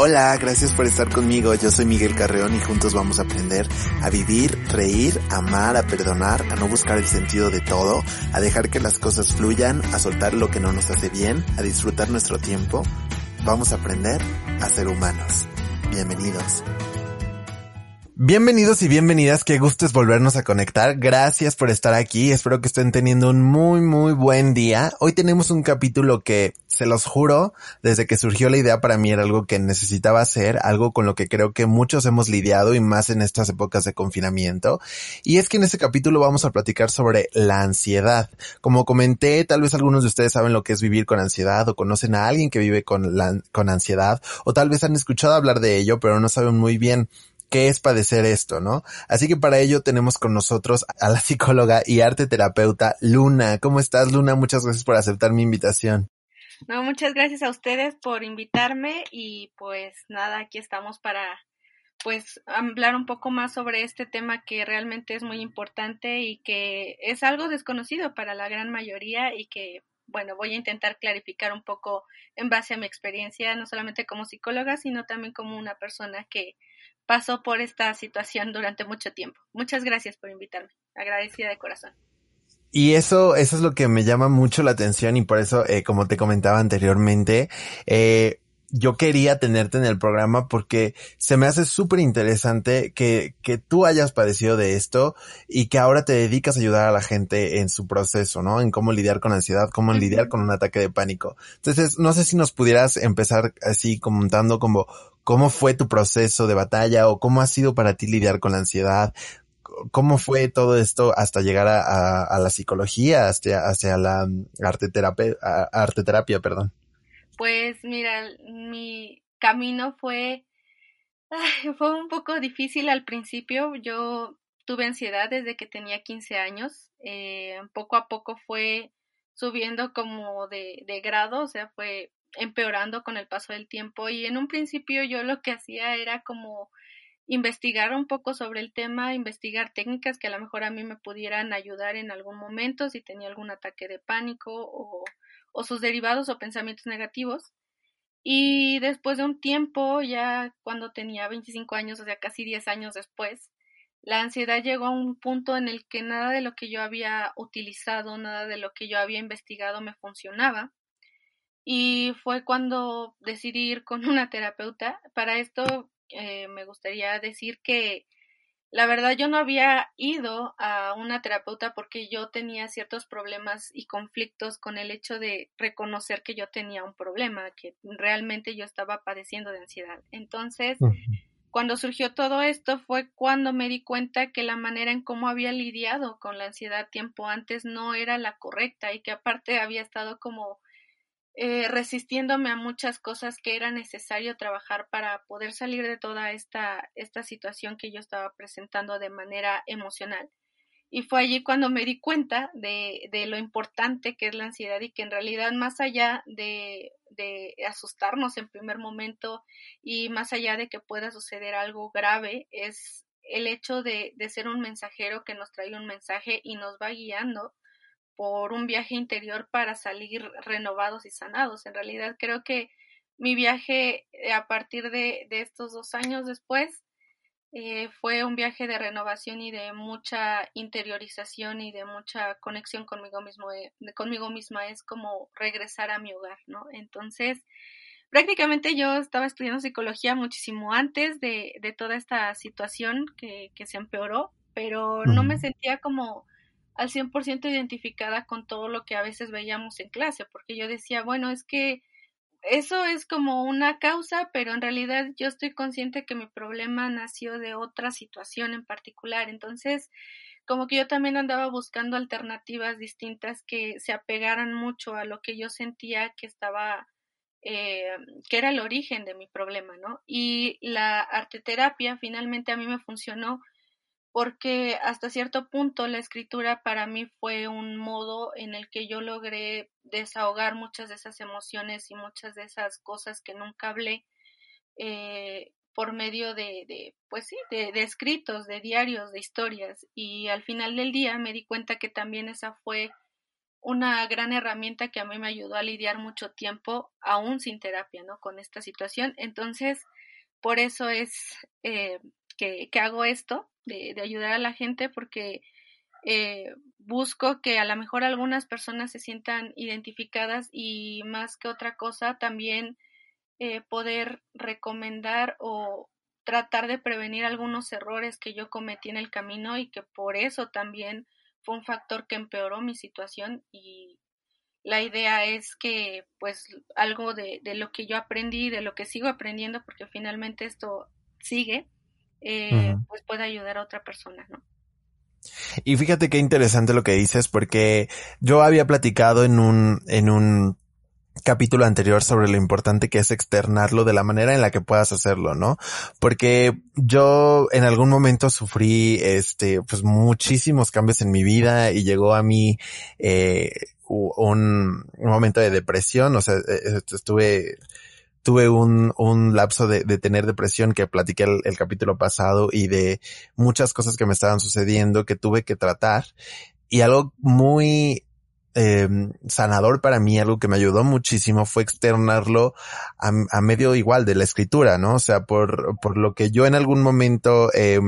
Hola, gracias por estar conmigo. Yo soy Miguel Carreón y juntos vamos a aprender a vivir, reír, amar, a perdonar, a no buscar el sentido de todo, a dejar que las cosas fluyan, a soltar lo que no nos hace bien, a disfrutar nuestro tiempo. Vamos a aprender a ser humanos. Bienvenidos. Bienvenidos y bienvenidas, qué gusto es volvernos a conectar. Gracias por estar aquí, espero que estén teniendo un muy muy buen día. Hoy tenemos un capítulo que, se los juro, desde que surgió la idea para mí era algo que necesitaba hacer, algo con lo que creo que muchos hemos lidiado y más en estas épocas de confinamiento. Y es que en este capítulo vamos a platicar sobre la ansiedad. Como comenté, tal vez algunos de ustedes saben lo que es vivir con ansiedad o conocen a alguien que vive con, la, con ansiedad o tal vez han escuchado hablar de ello pero no saben muy bien qué es padecer esto, ¿no? Así que para ello tenemos con nosotros a la psicóloga y arte terapeuta Luna. ¿Cómo estás, Luna? Muchas gracias por aceptar mi invitación. No, muchas gracias a ustedes por invitarme y pues nada, aquí estamos para pues hablar un poco más sobre este tema que realmente es muy importante y que es algo desconocido para la gran mayoría y que bueno, voy a intentar clarificar un poco en base a mi experiencia, no solamente como psicóloga, sino también como una persona que pasó por esta situación durante mucho tiempo. Muchas gracias por invitarme. Agradecida de corazón. Y eso, eso es lo que me llama mucho la atención y por eso, eh, como te comentaba anteriormente, eh, yo quería tenerte en el programa porque se me hace súper interesante que, que tú hayas padecido de esto y que ahora te dedicas a ayudar a la gente en su proceso, ¿no? En cómo lidiar con ansiedad, cómo lidiar con un ataque de pánico. Entonces, no sé si nos pudieras empezar así comentando como ¿Cómo fue tu proceso de batalla o cómo ha sido para ti lidiar con la ansiedad? ¿Cómo fue todo esto hasta llegar a, la psicología, hasta, hacia la arte terapia, arte terapia, perdón? Pues mira, mi camino fue, fue un poco difícil al principio. Yo tuve ansiedad desde que tenía 15 años. Eh, poco a poco fue subiendo como de, de grado, o sea, fue empeorando con el paso del tiempo y en un principio yo lo que hacía era como investigar un poco sobre el tema, investigar técnicas que a lo mejor a mí me pudieran ayudar en algún momento si tenía algún ataque de pánico o, sus derivados o pensamientos negativos. Y después de un tiempo, ya cuando tenía 25 años, o sea, casi 10 años después, la ansiedad llegó a un punto en el que nada de lo que yo había utilizado, nada de lo que yo había investigado me funcionaba y fue cuando decidí ir con una terapeuta. Para esto eh, me gustaría decir que la verdad yo no había ido a una terapeuta porque yo tenía ciertos problemas y conflictos con el hecho de reconocer que yo tenía un problema, que realmente yo estaba padeciendo de ansiedad. Entonces, cuando surgió todo esto fue cuando me di cuenta que la manera en cómo había lidiado con la ansiedad tiempo antes no era la correcta y que aparte había estado como eh, resistiéndome a muchas cosas que era necesario trabajar para poder salir de toda esta, esta situación que yo estaba presentando de manera emocional. Y fue allí cuando me di cuenta de, de lo importante que es la ansiedad y que en realidad más allá de, de asustarnos en primer momento y más allá de que pueda suceder algo grave, es el hecho de, de ser un mensajero que nos trae un mensaje y nos va guiando por un viaje interior para salir renovados y sanados. En realidad creo que mi viaje eh, a partir de, estos dos años después eh, fue un viaje de renovación y de mucha interiorización y de mucha conexión conmigo mismo, eh, conmigo misma. Es como regresar a mi hogar, ¿no? Entonces, prácticamente yo estaba estudiando psicología muchísimo antes de, de toda esta situación que, que se empeoró, pero no me sentía como al 100% identificada con todo lo que a veces veíamos en clase, porque yo decía, bueno, es que eso es como una causa, pero en realidad yo estoy consciente que mi problema nació de otra situación en particular. Entonces, como que yo también andaba buscando alternativas distintas que se apegaran mucho a lo que yo sentía que estaba, eh, que era el origen de mi problema, ¿no? Y la arteterapia finalmente a mí me funcionó porque hasta cierto punto la escritura para mí fue un modo en el que yo logré desahogar muchas de esas emociones y muchas de esas cosas que nunca hablé eh, por medio de, de pues sí, de, escritos, de diarios, de historias y al final del día me di cuenta que también esa fue una gran herramienta que a mí me ayudó a lidiar mucho tiempo, aún sin terapia, ¿no? Con esta situación. Entonces, por eso es eh, que, hago esto, de, ayudar a la gente, porque eh, busco que a lo mejor algunas personas se sientan identificadas y más que otra cosa, también eh, poder recomendar o tratar de prevenir algunos errores que yo cometí en el camino y que por eso también fue un factor que empeoró mi situación y la idea es que pues algo de, lo que yo aprendí, de lo que sigo aprendiendo, porque finalmente esto sigue, eh, pues puede ayudar a otra persona, ¿no? Y fíjate qué interesante lo que dices, porque yo había platicado en un, en un capítulo anterior sobre lo importante que es externarlo de la manera en la que puedas hacerlo, ¿no? Porque yo en algún momento sufrí, este, pues muchísimos cambios en mi vida y llegó a mí, eh, un, momento de depresión, o sea, eh, eh, estuve, tuve un, un lapso de, de, tener depresión que platiqué el, capítulo pasado y de muchas cosas que me estaban sucediendo que tuve que tratar. Y algo muy eh, sanador para mí, algo que me ayudó muchísimo fue externarlo a, a, medio igual de la escritura, ¿no? O sea, por, por lo que yo en algún momento eh,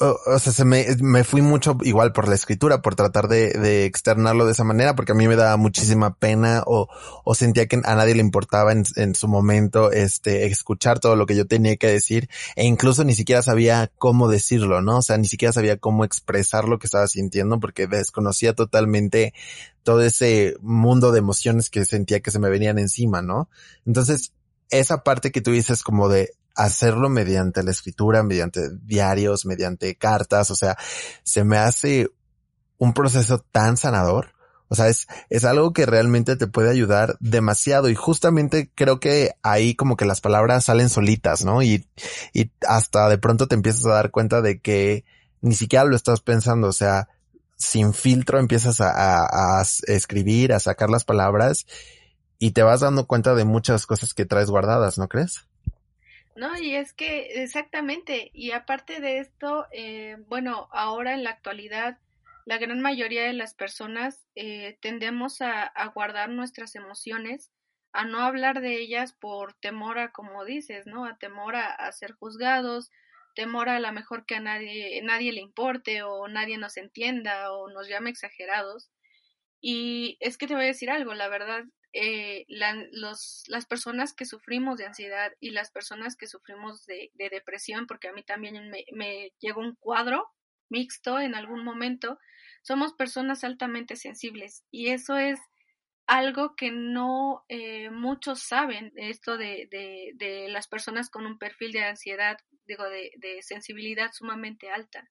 o, sea, se me, me fui mucho igual por la escritura, por tratar de, de, externarlo de esa manera, porque a mí me daba muchísima pena o, o sentía que a nadie le importaba en, en, su momento, este, escuchar todo lo que yo tenía que decir e incluso ni siquiera sabía cómo decirlo, ¿no? O sea, ni siquiera sabía cómo expresar lo que estaba sintiendo porque desconocía totalmente todo ese mundo de emociones que sentía que se me venían encima, ¿no? Entonces, esa parte que tú dices como de hacerlo mediante la escritura, mediante diarios, mediante cartas, o sea, se me hace un proceso tan sanador. O sea, es, es algo que realmente te puede ayudar demasiado y justamente creo que ahí como que las palabras salen solitas, ¿no? Y, y hasta de pronto te empiezas a dar cuenta de que ni siquiera lo estás pensando, o sea, sin filtro empiezas a, a, a escribir, a sacar las palabras y te vas dando cuenta de muchas cosas que traes guardadas, ¿no crees? No, y es que exactamente, y aparte de esto, eh, bueno, ahora en la actualidad, la gran mayoría de las personas eh, tendemos a, guardar nuestras emociones, a no hablar de ellas por temor a, como dices, ¿no? A temor a, ser juzgados, temor a la mejor que a nadie, nadie le importe o nadie nos entienda o nos llame exagerados. Y es que te voy a decir algo, la verdad, eh, los, las personas que sufrimos de ansiedad y las personas que sufrimos de, depresión, porque a mí también me, me, llegó un cuadro mixto en algún momento, somos personas altamente sensibles y eso es algo que no eh, muchos saben, esto de, de, de, las personas con un perfil de ansiedad, digo, de, de sensibilidad sumamente alta.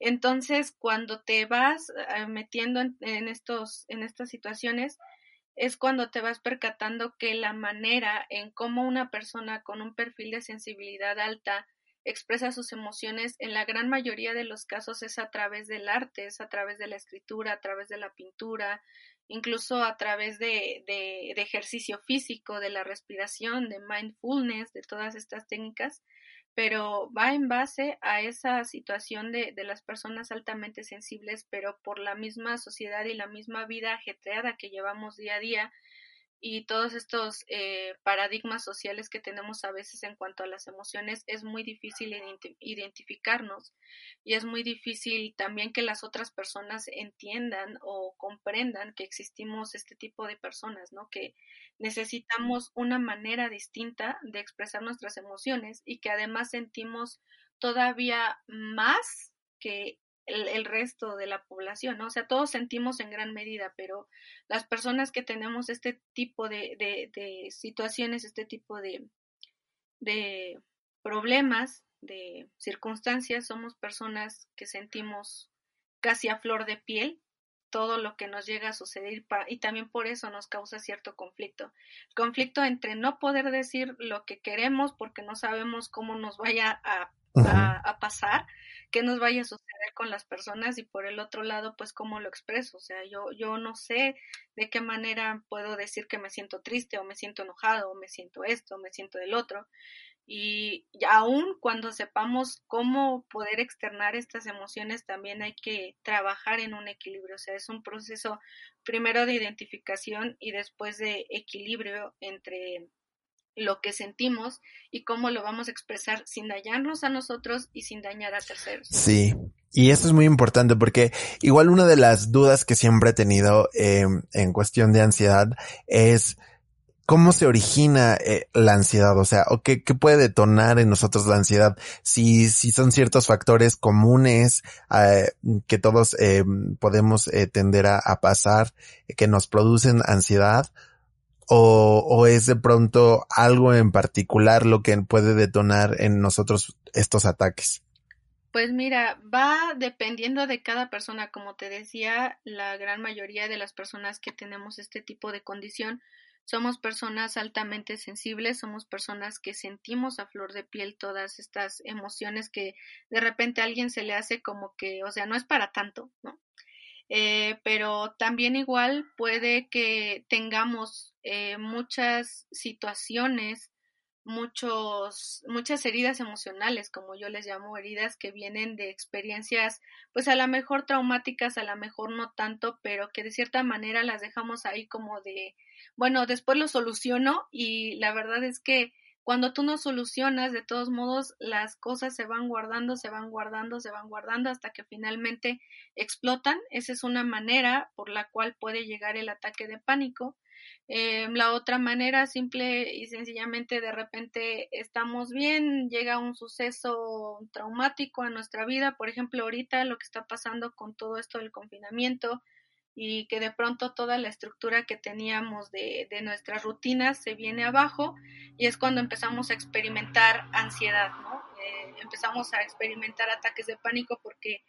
Entonces, cuando te vas eh, metiendo en, en, estos, en estas situaciones, es cuando te vas percatando que la manera en cómo una persona con un perfil de sensibilidad alta expresa sus emociones en la gran mayoría de los casos es a través del arte, es a través de la escritura, a través de la pintura, incluso a través de, de, de ejercicio físico, de la respiración, de mindfulness, de todas estas técnicas pero va en base a esa situación de, de, las personas altamente sensibles, pero por la misma sociedad y la misma vida ajetreada que llevamos día a día, y todos estos eh, paradigmas sociales que tenemos a veces en cuanto a las emociones, es muy difícil identificarnos y es muy difícil también que las otras personas entiendan o comprendan que existimos este tipo de personas, ¿no? Que necesitamos una manera distinta de expresar nuestras emociones y que además sentimos todavía más que el, resto de la población, ¿no? O sea, todos sentimos en gran medida, pero las personas que tenemos este tipo de, de, situaciones, este tipo de, de problemas, de circunstancias, somos personas que sentimos casi a flor de piel todo lo que nos llega a suceder y también por eso nos causa cierto conflicto. conflicto entre no poder decir lo que queremos porque no sabemos cómo nos vaya a a, pasar, qué nos vaya a suceder con las personas y por el otro lado, pues cómo lo expreso. O sea, yo, yo no sé de qué manera puedo decir que me siento triste o me siento enojado o me siento esto o me siento del otro. Y aún cuando sepamos cómo poder externar estas emociones, también hay que trabajar en un equilibrio. O sea, es un proceso primero de identificación y después de equilibrio entre lo que sentimos y cómo lo vamos a expresar sin dañarnos a nosotros y sin dañar a terceros. Sí, y eso es muy importante porque igual una de las dudas que siempre he tenido eh, en cuestión de ansiedad es cómo se origina eh, la ansiedad, o sea, o qué, qué, puede detonar en nosotros la ansiedad, si, si son ciertos factores comunes eh, que todos podemos tender a, a pasar, que nos producen ansiedad, o, o es de pronto algo en particular lo que puede detonar en nosotros estos ataques? Pues mira, va dependiendo de cada persona. Como te decía, la gran mayoría de las personas que tenemos este tipo de condición somos personas altamente sensibles, somos personas que sentimos a flor de piel todas estas emociones que de repente a alguien se le hace como que, o sea, no es para tanto, ¿no? Eh, pero también igual puede que tengamos eh, muchas situaciones, muchos, muchas heridas emocionales, como yo les llamo heridas que vienen de experiencias, pues a lo mejor traumáticas, a lo mejor no tanto, pero que de cierta manera las dejamos ahí como de, bueno, después lo soluciono y la verdad es que cuando tú no solucionas, de todos modos, las cosas se van guardando, se van guardando, se van guardando hasta que finalmente explotan. Esa es una manera por la cual puede llegar el ataque de pánico. Eh, la otra manera, simple y sencillamente, de repente estamos bien, llega un suceso traumático a nuestra vida, por ejemplo, ahorita lo que está pasando con todo esto del confinamiento, y que de pronto toda la estructura que teníamos de, de nuestras rutinas se viene abajo y es cuando empezamos a experimentar ansiedad, ¿no? Eh, empezamos a experimentar ataques de pánico porque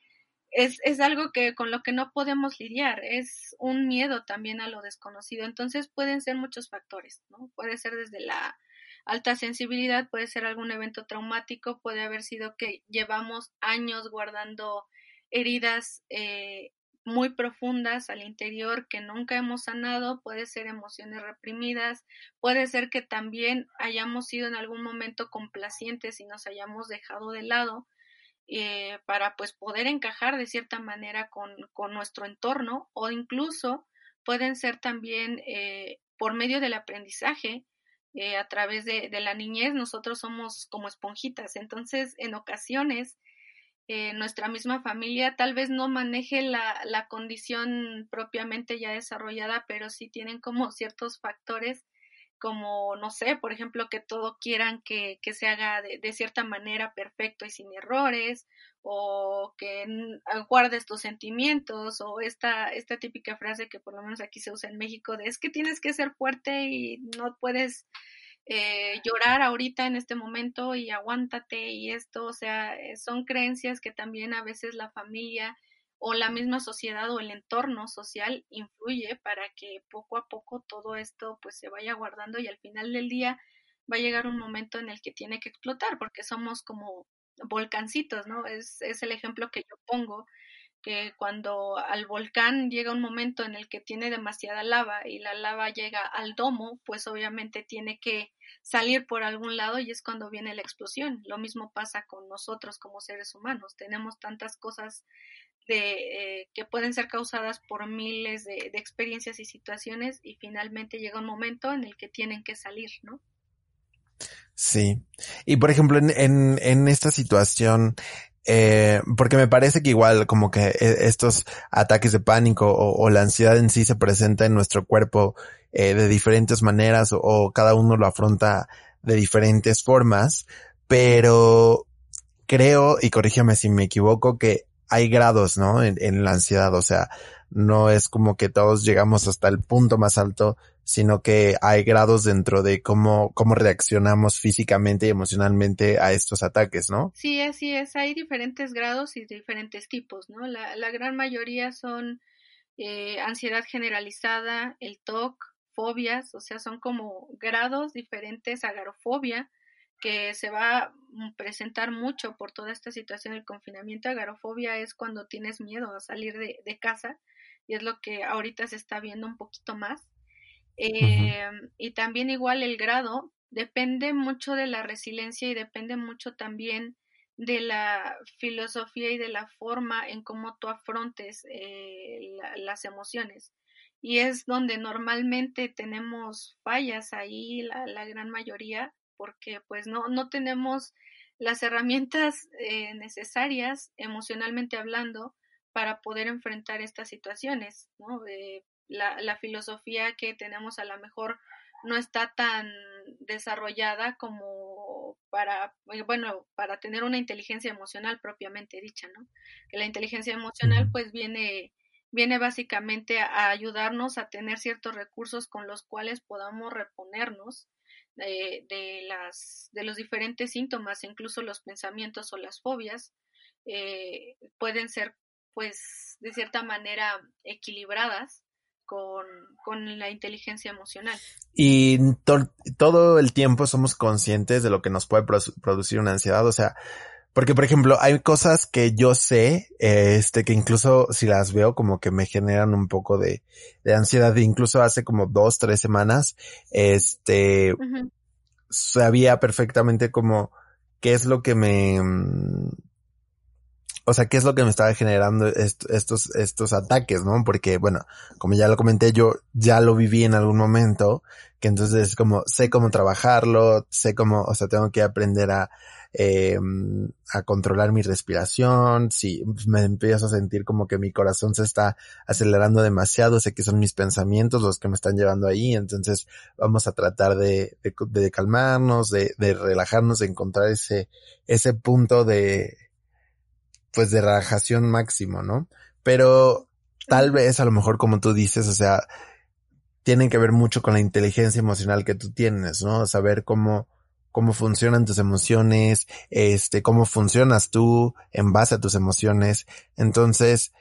es, es algo que con lo que no podemos lidiar, es un miedo también a lo desconocido, entonces pueden ser muchos factores, ¿no? Puede ser desde la alta sensibilidad, puede ser algún evento traumático, puede haber sido que llevamos años guardando heridas eh, muy profundas al interior que nunca hemos sanado, puede ser emociones reprimidas, puede ser que también hayamos sido en algún momento complacientes y nos hayamos dejado de lado eh, para pues poder encajar de cierta manera con, con nuestro entorno o incluso pueden ser también eh, por medio del aprendizaje eh, a través de, de la niñez nosotros somos como esponjitas. Entonces en ocasiones eh, nuestra misma familia tal vez no maneje la, la, condición propiamente ya desarrollada, pero sí tienen como ciertos factores como, no sé, por ejemplo, que todo quieran que, que se haga de, cierta manera perfecto y sin errores, o que guardes tus sentimientos, o esta, esta típica frase que por lo menos aquí se usa en México de es que tienes que ser fuerte y no puedes eh, llorar ahorita en este momento y aguántate y esto, o sea, eh, son creencias que también a veces la familia o la misma sociedad o el entorno social influye para que poco a poco todo esto pues se vaya guardando y al final del día va a llegar un momento en el que tiene que explotar porque somos como volcancitos, ¿no? Es, es el ejemplo que yo pongo que cuando al volcán llega un momento en el que tiene demasiada lava y la lava llega al domo, pues obviamente tiene que salir por algún lado y es cuando viene la explosión. Lo mismo pasa con nosotros como seres humanos. Tenemos tantas cosas de, eh, que pueden ser causadas por miles de, experiencias y situaciones y finalmente llega un momento en el que tienen que salir, ¿no? Sí. Y por ejemplo, en, en esta situación, eh, porque me parece que igual como que e, estos ataques de pánico o, la ansiedad en sí se presenta en nuestro cuerpo eh, de diferentes maneras o, cada uno lo afronta de diferentes formas, pero creo, y corrígeme si me equivoco, que hay grados, ¿no? En la ansiedad, o sea, no es como que todos llegamos hasta el punto más alto, sino que hay grados dentro de cómo, cómo reaccionamos físicamente y emocionalmente a estos ataques, ¿no? Sí, así es. Hay diferentes grados y diferentes tipos, ¿no? La, la gran mayoría son eh, ansiedad generalizada, el TOC, fobias, o sea, son como grados diferentes, agarofobia, que se va a presentar mucho por toda esta situación del confinamiento. Agarofobia es cuando tienes miedo a salir de, casa y es lo que ahorita se está viendo un poquito más. Eh, y también igual el grado depende mucho de la resiliencia y depende mucho también de la filosofía y de la forma en cómo tú afrontes eh, las emociones. Y es donde normalmente tenemos fallas ahí, la, la gran mayoría, porque pues no, no tenemos las herramientas eh, necesarias emocionalmente hablando para poder enfrentar estas situaciones, ¿no? Eh, la, la filosofía que tenemos a lo mejor no está tan desarrollada como para, eh, bueno, para tener una inteligencia emocional propiamente dicha, ¿no? Que la inteligencia emocional pues viene, viene básicamente a ayudarnos a tener ciertos recursos con los cuales podamos reponernos de, de, las, de los diferentes síntomas, incluso los pensamientos o las fobias, eh, pueden ser pues de cierta manera equilibradas con, con la inteligencia emocional. Y todo el tiempo somos conscientes de lo que nos puede producir una ansiedad, o sea, porque, por ejemplo, hay cosas que yo sé, este, que incluso si las veo como que me generan un poco de, de ansiedad. Incluso hace como dos, tres semanas, este, sabía perfectamente como qué es lo que me, o sea, qué es lo que me estaba generando estos, estos ataques, ¿no? Porque, bueno, como ya lo comenté, yo ya lo viví en algún momento, que entonces es como, sé cómo trabajarlo, sé cómo, o sea, tengo que aprender a, eh, a controlar mi respiración, si me empiezo a sentir como que mi corazón se está acelerando demasiado, sé que son mis pensamientos los que me están llevando ahí, entonces vamos a tratar de, de, de calmarnos, de, de relajarnos, de encontrar ese, ese punto de, pues de relajación máximo, ¿no? Pero tal vez a lo mejor como tú dices, o sea, tienen que ver mucho con la inteligencia emocional que tú tienes, ¿no? Saber cómo, cómo funcionan tus emociones, este, cómo funcionas tú en base a tus emociones. Entonces,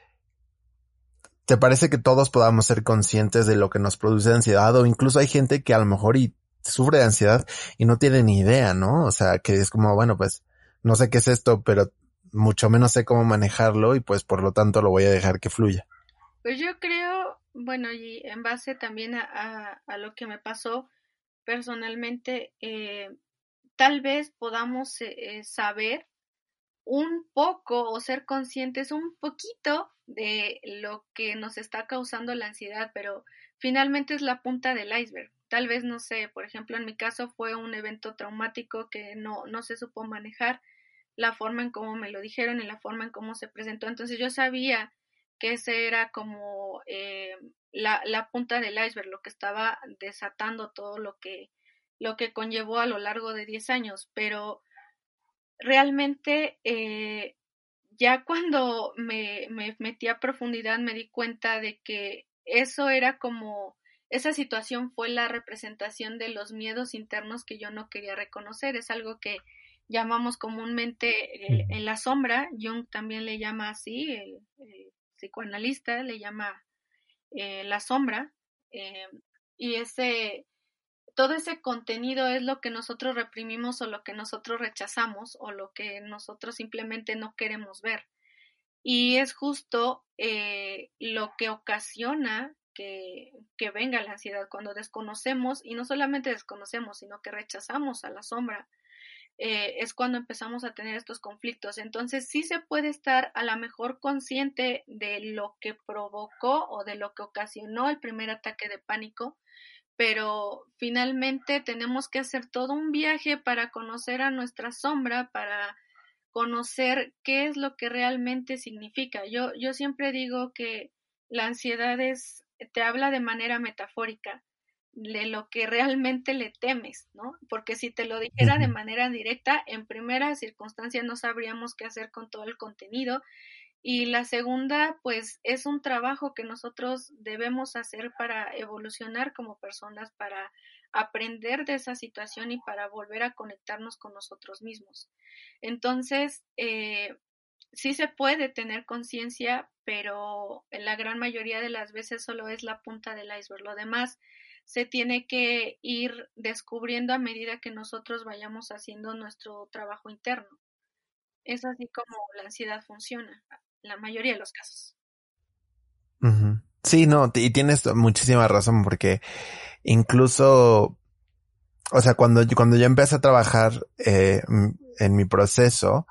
¿te parece que todos podamos ser conscientes de lo que nos produce ansiedad? O incluso hay gente que a lo mejor y sufre de ansiedad y no tiene ni idea, ¿no? O sea, que es como, bueno, pues, no sé qué es esto, pero mucho menos sé cómo manejarlo y pues por lo tanto lo voy a dejar que fluya. Pues yo creo, bueno, y en base también a, a, lo que me pasó personalmente, eh, tal vez podamos eh, saber un poco o ser conscientes un poquito de lo que nos está causando la ansiedad, pero finalmente es la punta del iceberg. Tal vez, no sé, por ejemplo, en mi caso fue un evento traumático que no, no se supo manejar la forma en cómo me lo dijeron y la forma en cómo se presentó. Entonces yo sabía que ese era como eh, la, la, punta del iceberg, lo que estaba desatando todo lo que, lo que conllevó a lo largo de 10 años, pero realmente eh, ya cuando me, me metí a profundidad me di cuenta de que eso era como, esa situación fue la representación de los miedos internos que yo no quería reconocer, es algo que llamamos comúnmente en la sombra, Jung también le llama así, el, psicoanalista le llama eh, la sombra, eh, y ese, todo ese contenido es lo que nosotros reprimimos o lo que nosotros rechazamos o lo que nosotros simplemente no queremos ver. Y es justo eh, lo que ocasiona que, que, venga la ansiedad cuando desconocemos, y no solamente desconocemos, sino que rechazamos a la sombra, eh, es cuando empezamos a tener estos conflictos. Entonces sí se puede estar a lo mejor consciente de lo que provocó o de lo que ocasionó el primer ataque de pánico, pero finalmente tenemos que hacer todo un viaje para conocer a nuestra sombra, para conocer qué es lo que realmente significa. Yo, yo siempre digo que la ansiedad es, te habla de manera metafórica de lo que realmente le temes, ¿no? Porque si te lo dijera de manera directa, en primera circunstancia no sabríamos qué hacer con todo el contenido. Y la segunda, pues es un trabajo que nosotros debemos hacer para evolucionar como personas, para aprender de esa situación y para volver a conectarnos con nosotros mismos. Entonces, eh, sí se puede tener conciencia, pero en la gran mayoría de las veces solo es la punta del iceberg. Lo demás se tiene que ir descubriendo a medida que nosotros vayamos haciendo nuestro trabajo interno. Es así como la ansiedad funciona, la mayoría de los casos. Sí, no, y tienes muchísima razón porque incluso, o sea, cuando, cuando yo empecé a trabajar eh, en mi proceso,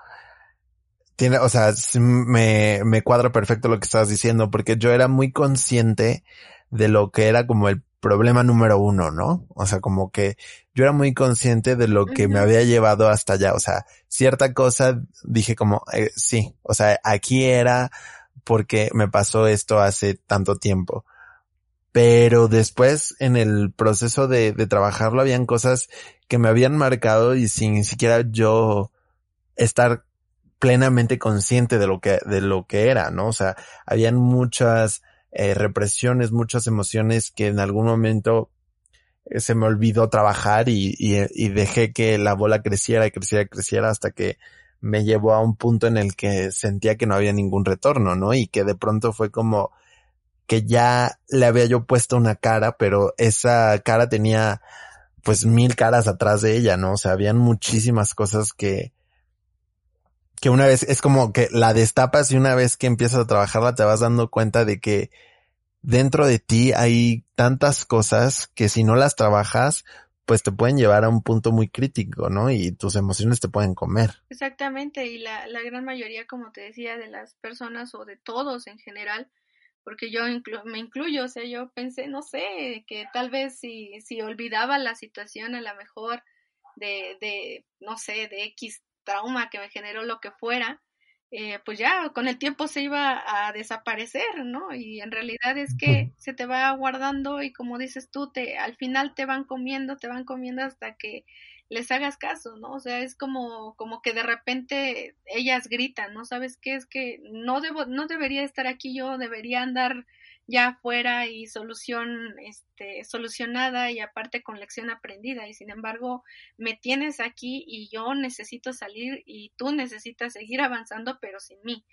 tiene, o sea, me, me cuadra perfecto lo que estabas diciendo porque yo era muy consciente de lo que era como el problema número uno, ¿no? O sea, como que yo era muy consciente de lo que me había llevado hasta allá. O sea, cierta cosa dije como, eh, sí, o sea, aquí era porque me pasó esto hace tanto tiempo. Pero después en el proceso de, de trabajarlo habían cosas que me habían marcado y sin siquiera yo estar plenamente consciente de lo que, de lo que era, ¿no? O sea, habían muchas eh, represiones, muchas emociones que en algún momento eh, se me olvidó trabajar y, y, dejé que la bola creciera y creciera y creciera hasta que me llevó a un punto en el que sentía que no había ningún retorno, ¿no? Y que de pronto fue como que ya le había yo puesto una cara, pero esa cara tenía pues mil caras atrás de ella, ¿no? O sea, habían muchísimas cosas que, que una vez es como que la destapas y una vez que empiezas a trabajarla te vas dando cuenta de que dentro de ti hay tantas cosas que si no las trabajas, pues te pueden llevar a un punto muy crítico, ¿no? Y tus emociones te pueden comer. Exactamente, y la, la gran mayoría, como te decía, de las personas o de todos en general, porque yo me incluyo, o sea, yo pensé, no sé, que tal vez si, si olvidaba la situación a lo mejor de, de, no sé, de X trauma que me generó lo que fuera, eh, pues ya con el tiempo se iba a desaparecer, ¿no? Y en realidad es que se te va guardando y como dices tú, te, al final te van comiendo, te van comiendo hasta que les hagas caso, ¿no? O sea, es como, como que de repente ellas gritan, ¿no? ¿Sabes qué? Es que no debo, no debería estar aquí yo, debería andar ya fuera y solución este, solucionada y aparte con lección aprendida y sin embargo me tienes aquí y yo necesito salir y tú necesitas seguir avanzando pero sin mí.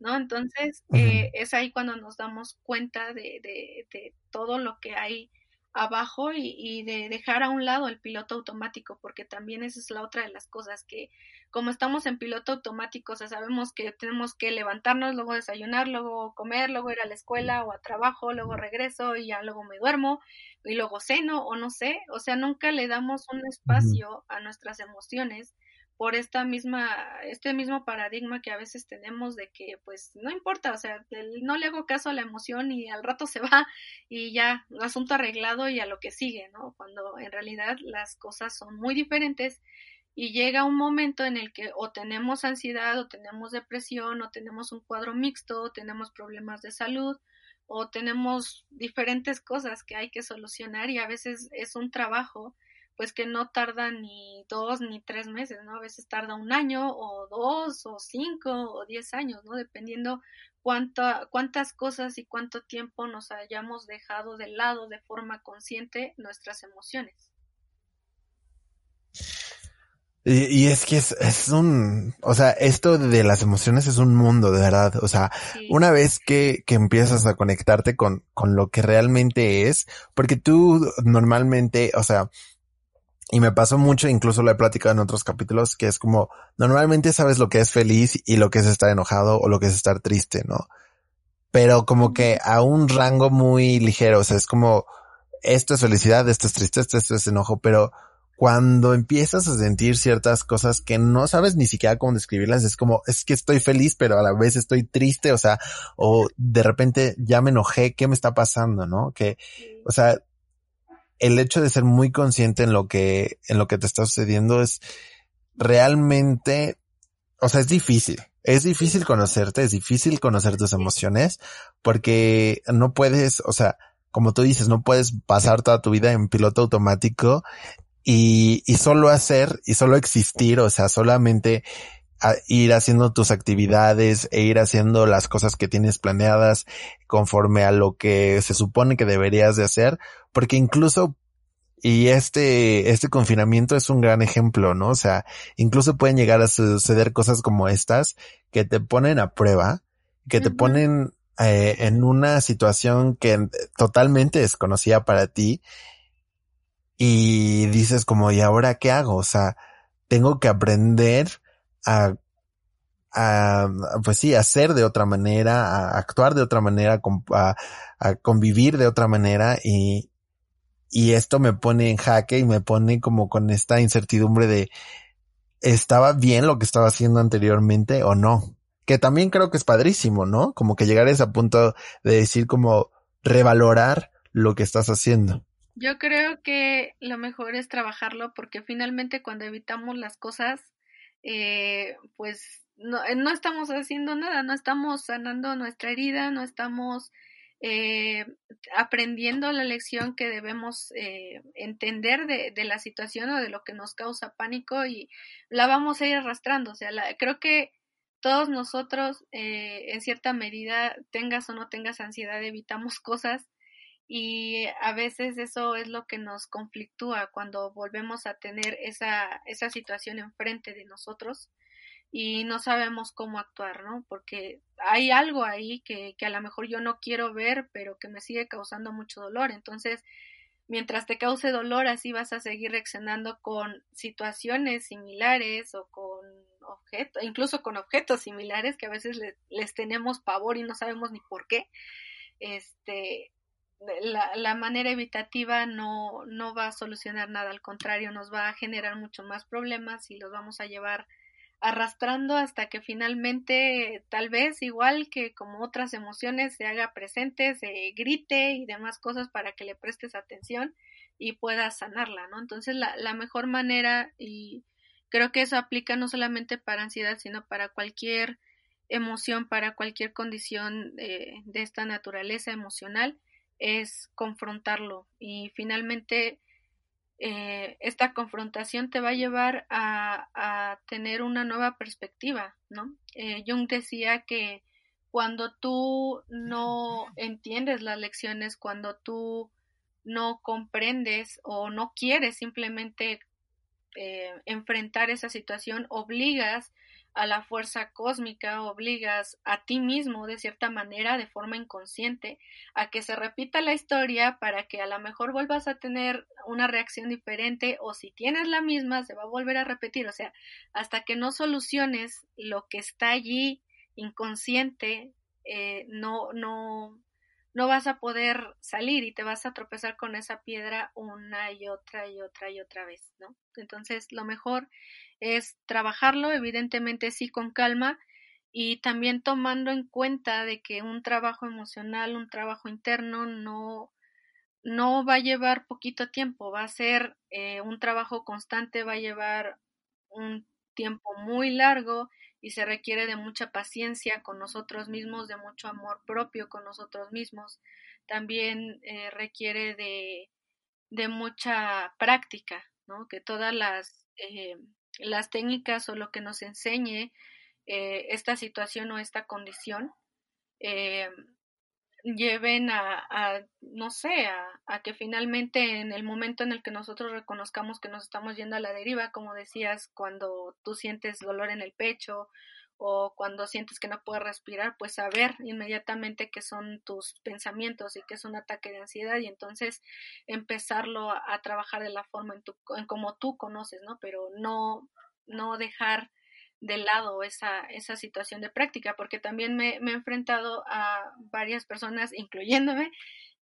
¿No? Entonces, eh, es ahí cuando nos damos cuenta de, de, de todo lo que hay abajo y, de dejar a un lado el piloto automático, porque también esa es la otra de las cosas que como estamos en piloto automático, o sea, sabemos que tenemos que levantarnos, luego desayunar, luego comer, luego ir a la escuela o a trabajo, luego regreso y ya luego me duermo y luego ceno o no sé, o sea, nunca le damos un espacio a nuestras emociones por esta misma, este mismo paradigma que a veces tenemos de que pues no importa, o sea, no le hago caso a la emoción y al rato se va y ya, asunto arreglado y a lo que sigue, ¿no? Cuando en realidad las cosas son muy diferentes y llega un momento en el que o tenemos ansiedad o tenemos depresión o tenemos un cuadro mixto o tenemos problemas de salud o tenemos diferentes cosas que hay que solucionar y a veces es un trabajo pues que no tarda ni dos ni tres meses, ¿no? A veces tarda un año o dos o cinco o diez años, ¿no? Dependiendo cuánto, cuántas cosas y cuánto tiempo nos hayamos dejado de lado de forma consciente nuestras emociones. Y, es que es, es, un, o sea, esto de las emociones es un mundo, de verdad. O sea, una vez que, que empiezas a conectarte con, con lo que realmente es, porque tú normalmente, o sea, y me pasó mucho, incluso lo he platicado en otros capítulos, que es como, normalmente sabes lo que es feliz y lo que es estar enojado o lo que es estar triste, ¿no? Pero como que a un rango muy ligero, o sea, es como, esto es felicidad, esto es tristeza, esto es enojo, pero cuando empiezas a sentir ciertas cosas que no sabes ni siquiera cómo describirlas, es como, es que estoy feliz, pero a la vez estoy triste, o sea, o de repente ya me enojé, ¿qué me está pasando, no? Que, o sea, el hecho de ser muy consciente en lo que, en lo que te está sucediendo es realmente, o sea, es difícil. Es difícil conocerte, es difícil conocer tus emociones porque no puedes, o sea, como tú dices, no puedes pasar toda tu vida en piloto automático y, y solo hacer y solo existir, o sea, solamente ir haciendo tus actividades e ir haciendo las cosas que tienes planeadas conforme a lo que se supone que deberías de hacer, porque incluso y este, este confinamiento es un gran ejemplo, ¿no? O sea, incluso pueden llegar a suceder cosas como estas que te ponen a prueba, que te ponen eh, en una situación que totalmente desconocida para ti y dices como, ¿y ahora qué hago? O sea, tengo que aprender a, a pues sí, a ser de otra manera, a actuar de otra manera, a, a convivir de otra manera y, y esto me pone en jaque y me pone como con esta incertidumbre de, ¿estaba bien lo que estaba haciendo anteriormente o no? Que también creo que es padrísimo, ¿no? Como que llegar a ese punto de decir como revalorar lo que estás haciendo. Yo creo que lo mejor es trabajarlo porque finalmente cuando evitamos las cosas, eh, pues no, eh, no estamos haciendo nada, no estamos sanando nuestra herida, no estamos eh, aprendiendo la lección que debemos eh, entender de, la situación o de lo que nos causa pánico y la vamos a ir arrastrando. O sea, la, creo que todos nosotros, eh, en cierta medida, tengas o no tengas ansiedad, evitamos cosas y a veces eso es lo que nos conflictúa cuando volvemos a tener esa, esa situación enfrente de nosotros y no sabemos cómo actuar, ¿no? Porque hay algo ahí que, que a lo mejor yo no quiero ver, pero que me sigue causando mucho dolor. Entonces, mientras te cause dolor, así vas a seguir reaccionando con situaciones similares o con objetos, incluso con objetos similares que a veces les, tenemos pavor y no sabemos ni por qué. Este, la, la, manera evitativa no, no va a solucionar nada, al contrario, nos va a generar mucho más problemas y los vamos a llevar arrastrando hasta que finalmente tal vez igual que como otras emociones se haga presente, se grite y demás cosas para que le prestes atención y puedas sanarla, ¿no? Entonces la, la mejor manera y creo que eso aplica no solamente para ansiedad, sino para cualquier emoción, para cualquier condición de, de esta naturaleza emocional, es confrontarlo y finalmente eh, esta confrontación te va a llevar a, a tener una nueva perspectiva, ¿no? Eh, Jung decía que cuando tú no entiendes las lecciones, cuando tú no comprendes o no quieres simplemente eh, enfrentar esa situación, obligas a la fuerza cósmica, obligas a ti mismo de cierta manera, de forma inconsciente, a que se repita la historia para que a lo mejor vuelvas a tener una reacción diferente o si tienes la misma se va a volver a repetir, o sea, hasta que no soluciones lo que está allí inconsciente, eh, no, no, no vas a poder salir y te vas a tropezar con esa piedra una y otra y otra y otra vez, ¿no? Entonces, lo mejor es trabajarlo, evidentemente sí con calma y también tomando en cuenta de que un trabajo emocional, un trabajo interno no no va a llevar poquito tiempo, va a ser eh, un trabajo constante, va a llevar un tiempo muy largo y se requiere de mucha paciencia con nosotros mismos, de mucho amor propio con nosotros mismos. También eh, requiere de, de, mucha práctica, ¿no? Que todas las, eh, las técnicas o lo que nos enseñe eh, esta situación o esta condición eh, lleven a, a, no sé, a, a, que finalmente en el momento en el que nosotros reconozcamos que nos estamos yendo a la deriva, como decías, cuando tú sientes dolor en el pecho o cuando sientes que no puedes respirar, pues saber inmediatamente que son tus pensamientos y que es un ataque de ansiedad y entonces empezarlo a, a trabajar de la forma en, tu, en como tú conoces, ¿no? Pero no, no dejar de lado esa, esa situación de práctica, porque también me, me he enfrentado a varias personas, incluyéndome,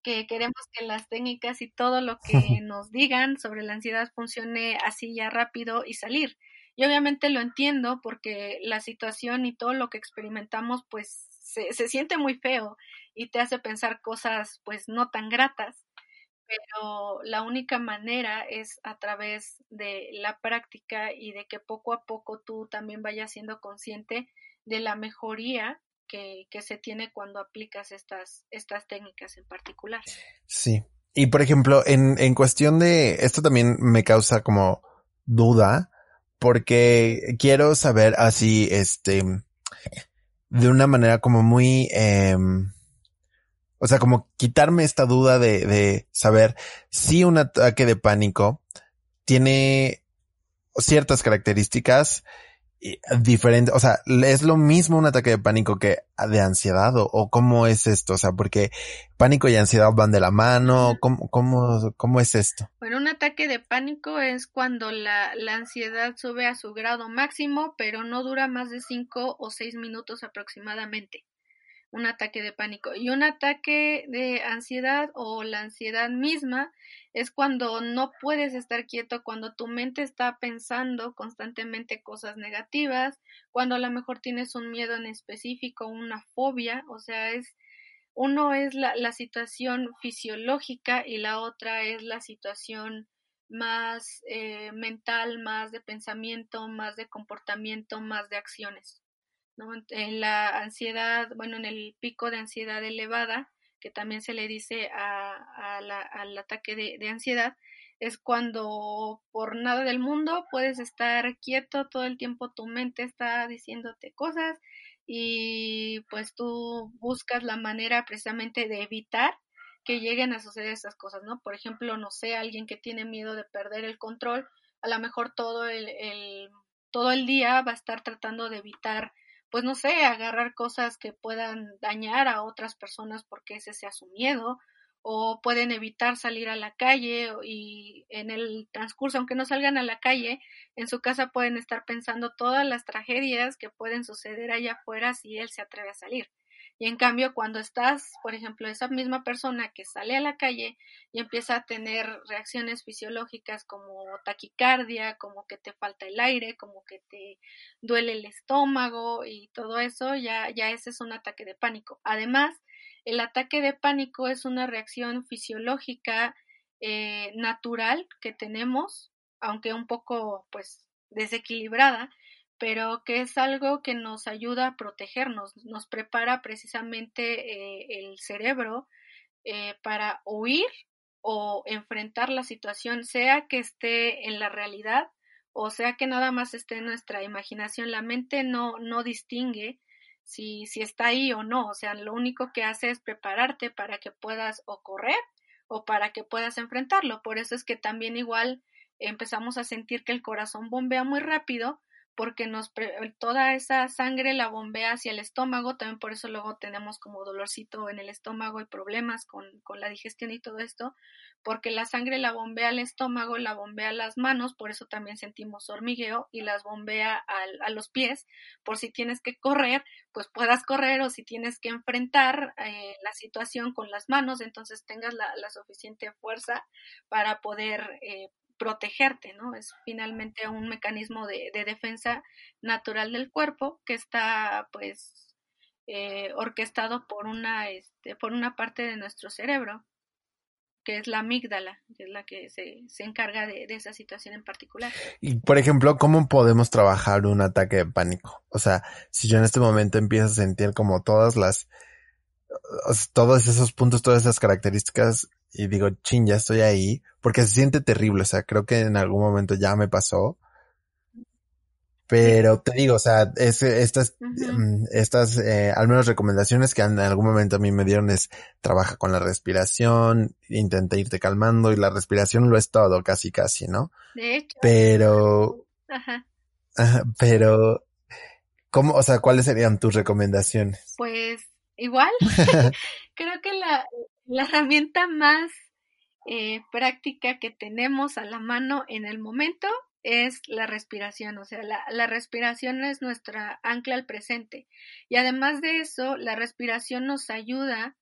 que queremos que las técnicas y todo lo que nos digan sobre la ansiedad funcione así ya rápido y salir. Y obviamente lo entiendo porque la situación y todo lo que experimentamos pues se, se siente muy feo y te hace pensar cosas pues no tan gratas pero la única manera es a través de la práctica y de que poco a poco tú también vayas siendo consciente de la mejoría que, que se tiene cuando aplicas estas, estas técnicas en particular. Sí. Y por ejemplo, en, en cuestión de esto también me causa como duda, porque quiero saber así, este, de una manera como muy, eh, o sea, como quitarme esta duda de, de saber si un ataque de pánico tiene ciertas características diferente, o sea, es lo mismo un ataque de pánico que de ansiedad o, cómo es esto, o sea, porque pánico y ansiedad van de la mano, ¿cómo, cómo, cómo es esto? Bueno, un ataque de pánico es cuando la, la ansiedad sube a su grado máximo, pero no dura más de cinco o seis minutos aproximadamente un ataque de pánico. Y un ataque de ansiedad o la ansiedad misma es cuando no puedes estar quieto, cuando tu mente está pensando constantemente cosas negativas, cuando a lo mejor tienes un miedo en específico, una fobia, o sea, es uno es la, la situación fisiológica y la otra es la situación más eh, mental, más de pensamiento, más de comportamiento, más de acciones. En la ansiedad, bueno, en el pico de ansiedad elevada, que también se le dice a, al ataque de, de, ansiedad, es cuando por nada del mundo puedes estar quieto todo el tiempo, tu mente está diciéndote cosas y pues tú buscas la manera precisamente de evitar que lleguen a suceder esas cosas, ¿no? Por ejemplo, no sé, alguien que tiene miedo de perder el control, a lo mejor todo el, el todo el día va a estar tratando de evitar pues no sé, agarrar cosas que puedan dañar a otras personas porque ese sea su miedo, o pueden evitar salir a la calle y en el transcurso, aunque no salgan a la calle, en su casa pueden estar pensando todas las tragedias que pueden suceder allá afuera si él se atreve a salir. Y en cambio, cuando estás, por ejemplo, esa misma persona que sale a la calle y empieza a tener reacciones fisiológicas como taquicardia, como que te falta el aire, como que te duele el estómago y todo eso, ya, ya ese es un ataque de pánico. Además, el ataque de pánico es una reacción fisiológica eh, natural que tenemos, aunque un poco, pues, desequilibrada, pero que es algo que nos ayuda a protegernos, nos prepara precisamente eh, el cerebro eh, para huir o enfrentar la situación, sea que esté en la realidad o sea que nada más esté en nuestra imaginación. La mente no, no distingue si, si está ahí o no, o sea, lo único que hace es prepararte para que puedas o correr o para que puedas enfrentarlo. Por eso es que también igual empezamos a sentir que el corazón bombea muy rápido porque nos toda esa sangre la bombea hacia el estómago, también por eso luego tenemos como dolorcito en el estómago y problemas con, con, la digestión y todo esto, porque la sangre la bombea al estómago, la bombea a las manos, por eso también sentimos hormigueo y las bombea a los pies, por si tienes que correr, pues puedas correr o si tienes que enfrentar eh, la situación con las manos, entonces tengas la, la suficiente fuerza para poder eh, protegerte, ¿no? Es finalmente un mecanismo de, defensa natural del cuerpo que está, pues, eh, orquestado por una, este, por una parte de nuestro cerebro, que es la amígdala, que es la que se, se encarga de, de, esa situación en particular. Y, por ejemplo, ¿cómo podemos trabajar un ataque de pánico? O sea, si yo en este momento empiezo a sentir como todas las, todos esos puntos, todas esas características y digo, chin, ya estoy ahí, porque se siente terrible, o sea, creo que en algún momento ya me pasó. Pero te digo, o sea, es, estas, mm, estas, eh, al menos recomendaciones que en algún momento a mí me dieron es trabaja con la respiración, intenta irte calmando y la respiración lo es todo, casi, casi, ¿no? De hecho. Pero, ajá. pero, ¿cómo, o sea, cuáles serían tus recomendaciones? Pues, igual, creo que la, la herramienta más eh, práctica que tenemos a la mano en el momento es la respiración, o sea, la, respiración es nuestra ancla al presente. Y además de eso, la respiración nos ayuda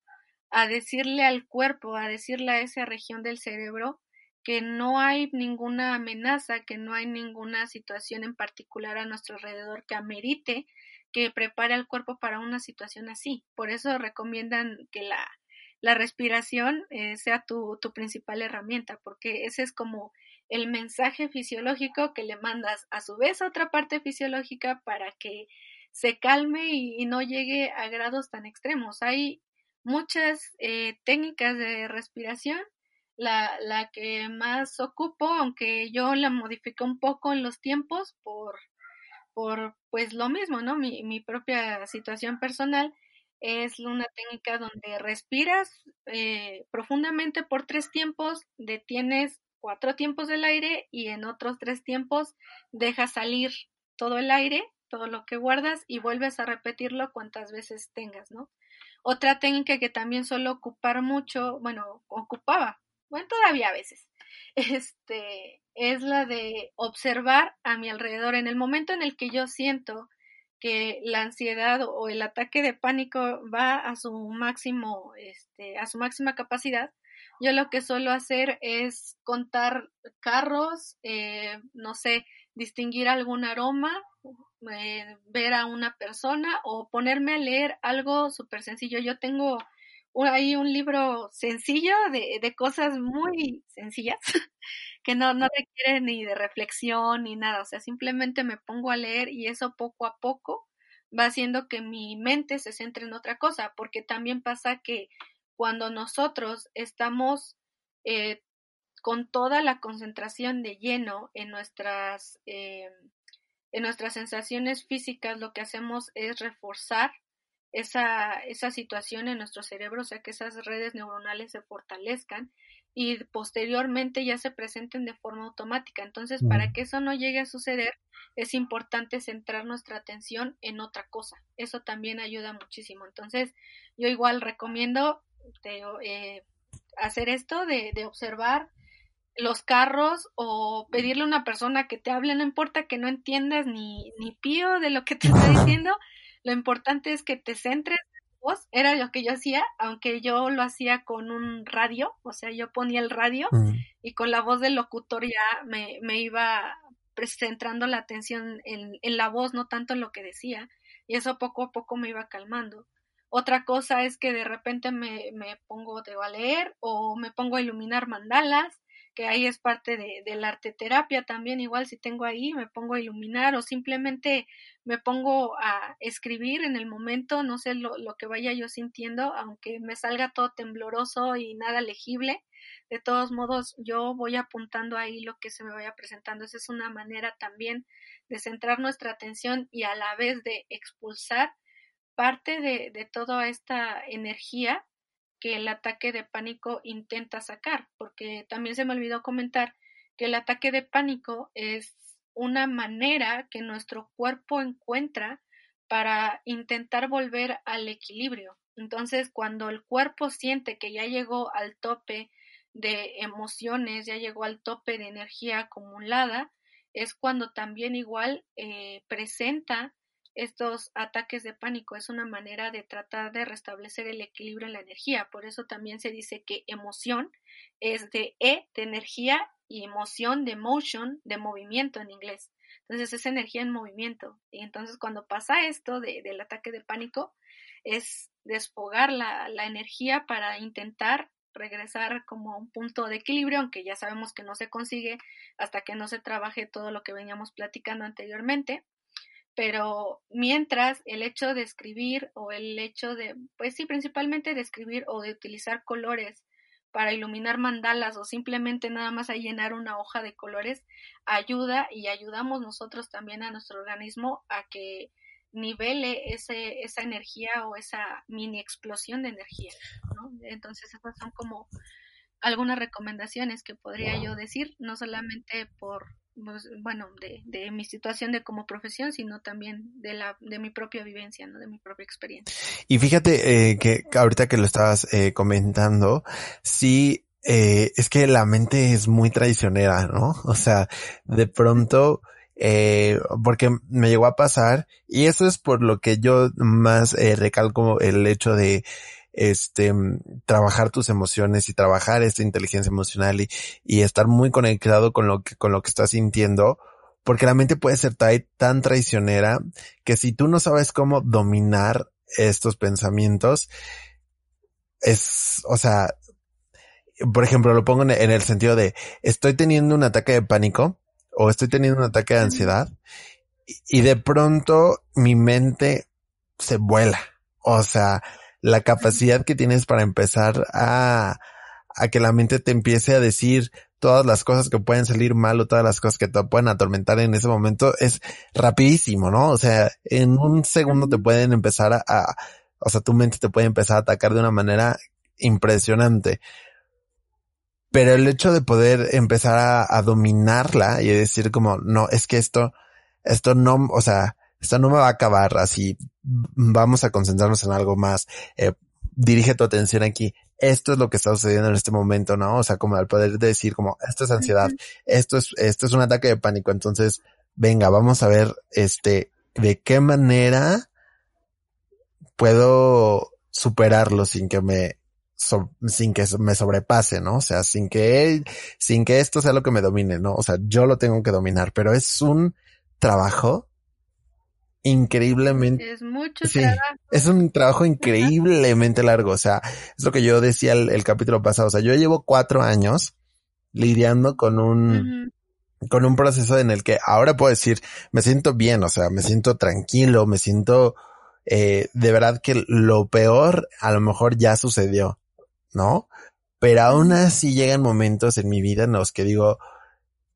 a decirle al cuerpo, a decirle a esa región del cerebro que no hay ninguna amenaza, que no hay ninguna situación en particular a nuestro alrededor que amerite que prepare al cuerpo para una situación así. Por eso recomiendan que la, la respiración eh, sea tu, tu principal herramienta, porque ese es como el mensaje fisiológico que le mandas a su vez a otra parte fisiológica para que se calme y, no llegue a grados tan extremos. Hay muchas eh, técnicas de respiración. La, la que más ocupo, aunque yo la modifico un poco en los tiempos por, por pues lo mismo, ¿no? Mi, mi propia situación personal, es una técnica donde respiras eh, profundamente por tres tiempos, detienes cuatro tiempos del aire y en otros tres tiempos dejas salir todo el aire, todo lo que guardas y vuelves a repetirlo cuantas veces tengas, ¿no? Otra técnica que también suelo ocupar mucho, bueno, ocupaba, bueno, todavía a veces, este, es la de observar a mi alrededor. En el momento en el que yo siento que la ansiedad o el ataque de pánico va a su máximo, este, a su máxima capacidad, yo lo que suelo hacer es contar carros, eh, no sé, distinguir algún aroma, eh, ver a una persona o ponerme a leer algo súper sencillo. Yo tengo ahí un libro sencillo de, de cosas muy sencillas que no, no requiere ni de reflexión ni nada. O sea, simplemente me pongo a leer y eso poco a poco va haciendo que mi mente se centre en otra cosa, porque también pasa que cuando nosotros estamos eh, con toda la concentración de lleno en nuestras, eh, en nuestras sensaciones físicas, lo que hacemos es reforzar esa, esa situación en nuestro cerebro, o sea, que esas redes neuronales se fortalezcan y posteriormente ya se presenten de forma automática. Entonces, para que eso no llegue a suceder, es importante centrar nuestra atención en otra cosa. Eso también ayuda muchísimo. Entonces, yo igual recomiendo eh, hacer esto de, de, observar los carros o pedirle a una persona que te hable, no importa que no entiendas ni, ni pío de lo que te está diciendo, lo importante es que te centres en tu voz, era lo que yo hacía, aunque yo lo hacía con un radio, o sea, yo ponía el radio y con la voz del locutor ya me, me iba centrando la atención en, en la voz, no tanto en lo que decía, y eso poco a poco me iba calmando. Otra cosa es que de repente me, me pongo a leer o me pongo a iluminar mandalas, que ahí es parte de, de, la arte terapia también, igual si tengo ahí me pongo a iluminar o simplemente me pongo a escribir en el momento, no sé lo, lo que vaya yo sintiendo, aunque me salga todo tembloroso y nada legible, de todos modos yo voy apuntando ahí lo que se me vaya presentando. Esa es una manera también de centrar nuestra atención y a la vez de expulsar parte de, de toda esta energía que el ataque de pánico intenta sacar, porque también se me olvidó comentar que el ataque de pánico es una manera que nuestro cuerpo encuentra para intentar volver al equilibrio. Entonces, cuando el cuerpo siente que ya llegó al tope de emociones, ya llegó al tope de energía acumulada, es cuando también igual eh, presenta estos ataques de pánico. Es una manera de tratar de restablecer el equilibrio en la energía. Por eso también se dice que emoción es de E, de energía, y emoción de motion, de movimiento en inglés. Entonces es energía en movimiento. Y entonces cuando pasa esto de, del ataque de pánico, es desfogar la, la energía para intentar regresar como a un punto de equilibrio, aunque ya sabemos que no se consigue hasta que no se trabaje todo lo que veníamos platicando anteriormente pero mientras el hecho de escribir o el hecho de, pues sí, principalmente de escribir o de utilizar colores para iluminar mandalas o simplemente nada más a llenar una hoja de colores, ayuda y ayudamos nosotros también a nuestro organismo a que nivele ese, esa energía o esa mini explosión de energía, ¿no? Entonces esas son como algunas recomendaciones que podría yo decir, no solamente por pues, bueno, de, de, mi situación de como profesión, sino también de la, de mi propia vivencia, ¿no? De mi propia experiencia. Y fíjate eh, que ahorita que lo estabas eh, comentando, sí, eh, es que la mente es muy traicionera, ¿no? O sea, de pronto, eh, porque me llegó a pasar, y eso es por lo que yo más eh, recalco el hecho de este, trabajar tus emociones y trabajar esta inteligencia emocional y, y estar muy conectado con lo que, con lo que estás sintiendo, porque la mente puede ser tan traicionera que si tú no sabes cómo dominar estos pensamientos, es, o sea, por ejemplo, lo pongo en el sentido de estoy teniendo un ataque de pánico o estoy teniendo un ataque de ansiedad y de pronto mi mente se vuela. O sea, la capacidad que tienes para empezar a, a que la mente te empiece a decir todas las cosas que pueden salir mal o todas las cosas que te pueden atormentar en ese momento es rapidísimo, ¿no? O sea, en un segundo te pueden empezar a, o sea, tu mente te puede empezar a atacar de una manera impresionante. Pero el hecho de poder empezar a, a dominarla y decir como, no, es que esto, esto no, o sea, esto no me va a acabar así, vamos a concentrarnos en algo más, eh, dirige tu atención aquí, esto es lo que está sucediendo en este momento, ¿no? O sea, como al poder decir como, esto es ansiedad, esto es, esto es un ataque de pánico, entonces, venga, vamos a ver, este, de qué manera puedo superarlo sin que me, sin que me sobrepase, ¿no? O sea, sin que, sin que esto sea lo que me domine, ¿no? O sea, yo lo tengo que dominar, pero es un trabajo increíblemente. Es mucho trabajo. Es un trabajo increíblemente largo. O sea, es lo que yo decía el, capítulo pasado. O sea, yo llevo cuatro años lidiando con un, con un proceso en el que ahora puedo decir, me siento bien, o sea, me siento tranquilo, me siento, eh, de verdad que lo peor a lo mejor ya sucedió, ¿no? Pero aún así llegan momentos en mi vida en los que digo,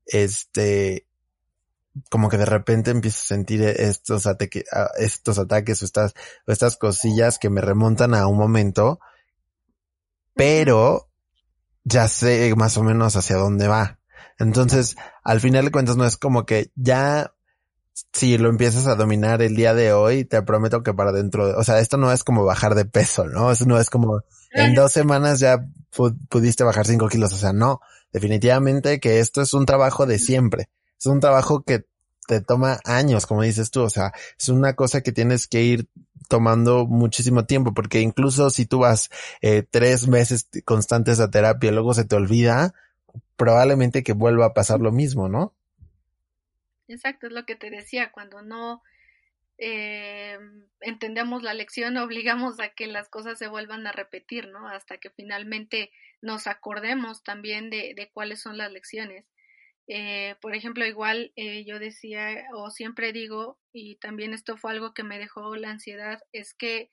este, como que de repente empiezo a sentir estos, ataques, estos ataques o estas, o estas cosillas que me remontan a un momento, pero ya sé más o menos hacia dónde va. Entonces, al final de cuentas no es como que ya si lo empiezas a dominar el día de hoy, te prometo que para dentro, de, o sea, esto no es como bajar de peso, ¿no? No es como en dos semanas ya pudiste bajar cinco kilos, o sea, no, definitivamente que esto es un trabajo de siempre. Es un trabajo que te toma años, como dices tú, o sea, es una cosa que tienes que ir tomando muchísimo tiempo, porque incluso si tú vas eh, tres meses constantes a terapia y luego se te olvida, probablemente que vuelva a pasar lo mismo, ¿no? Exacto, es lo que te decía, cuando no eh, entendemos la lección, obligamos a que las cosas se vuelvan a repetir, ¿no? Hasta que finalmente nos acordemos también de, de cuáles son las lecciones. Eh, por ejemplo, igual eh, yo decía o siempre digo, y también esto fue algo que me dejó la ansiedad, es que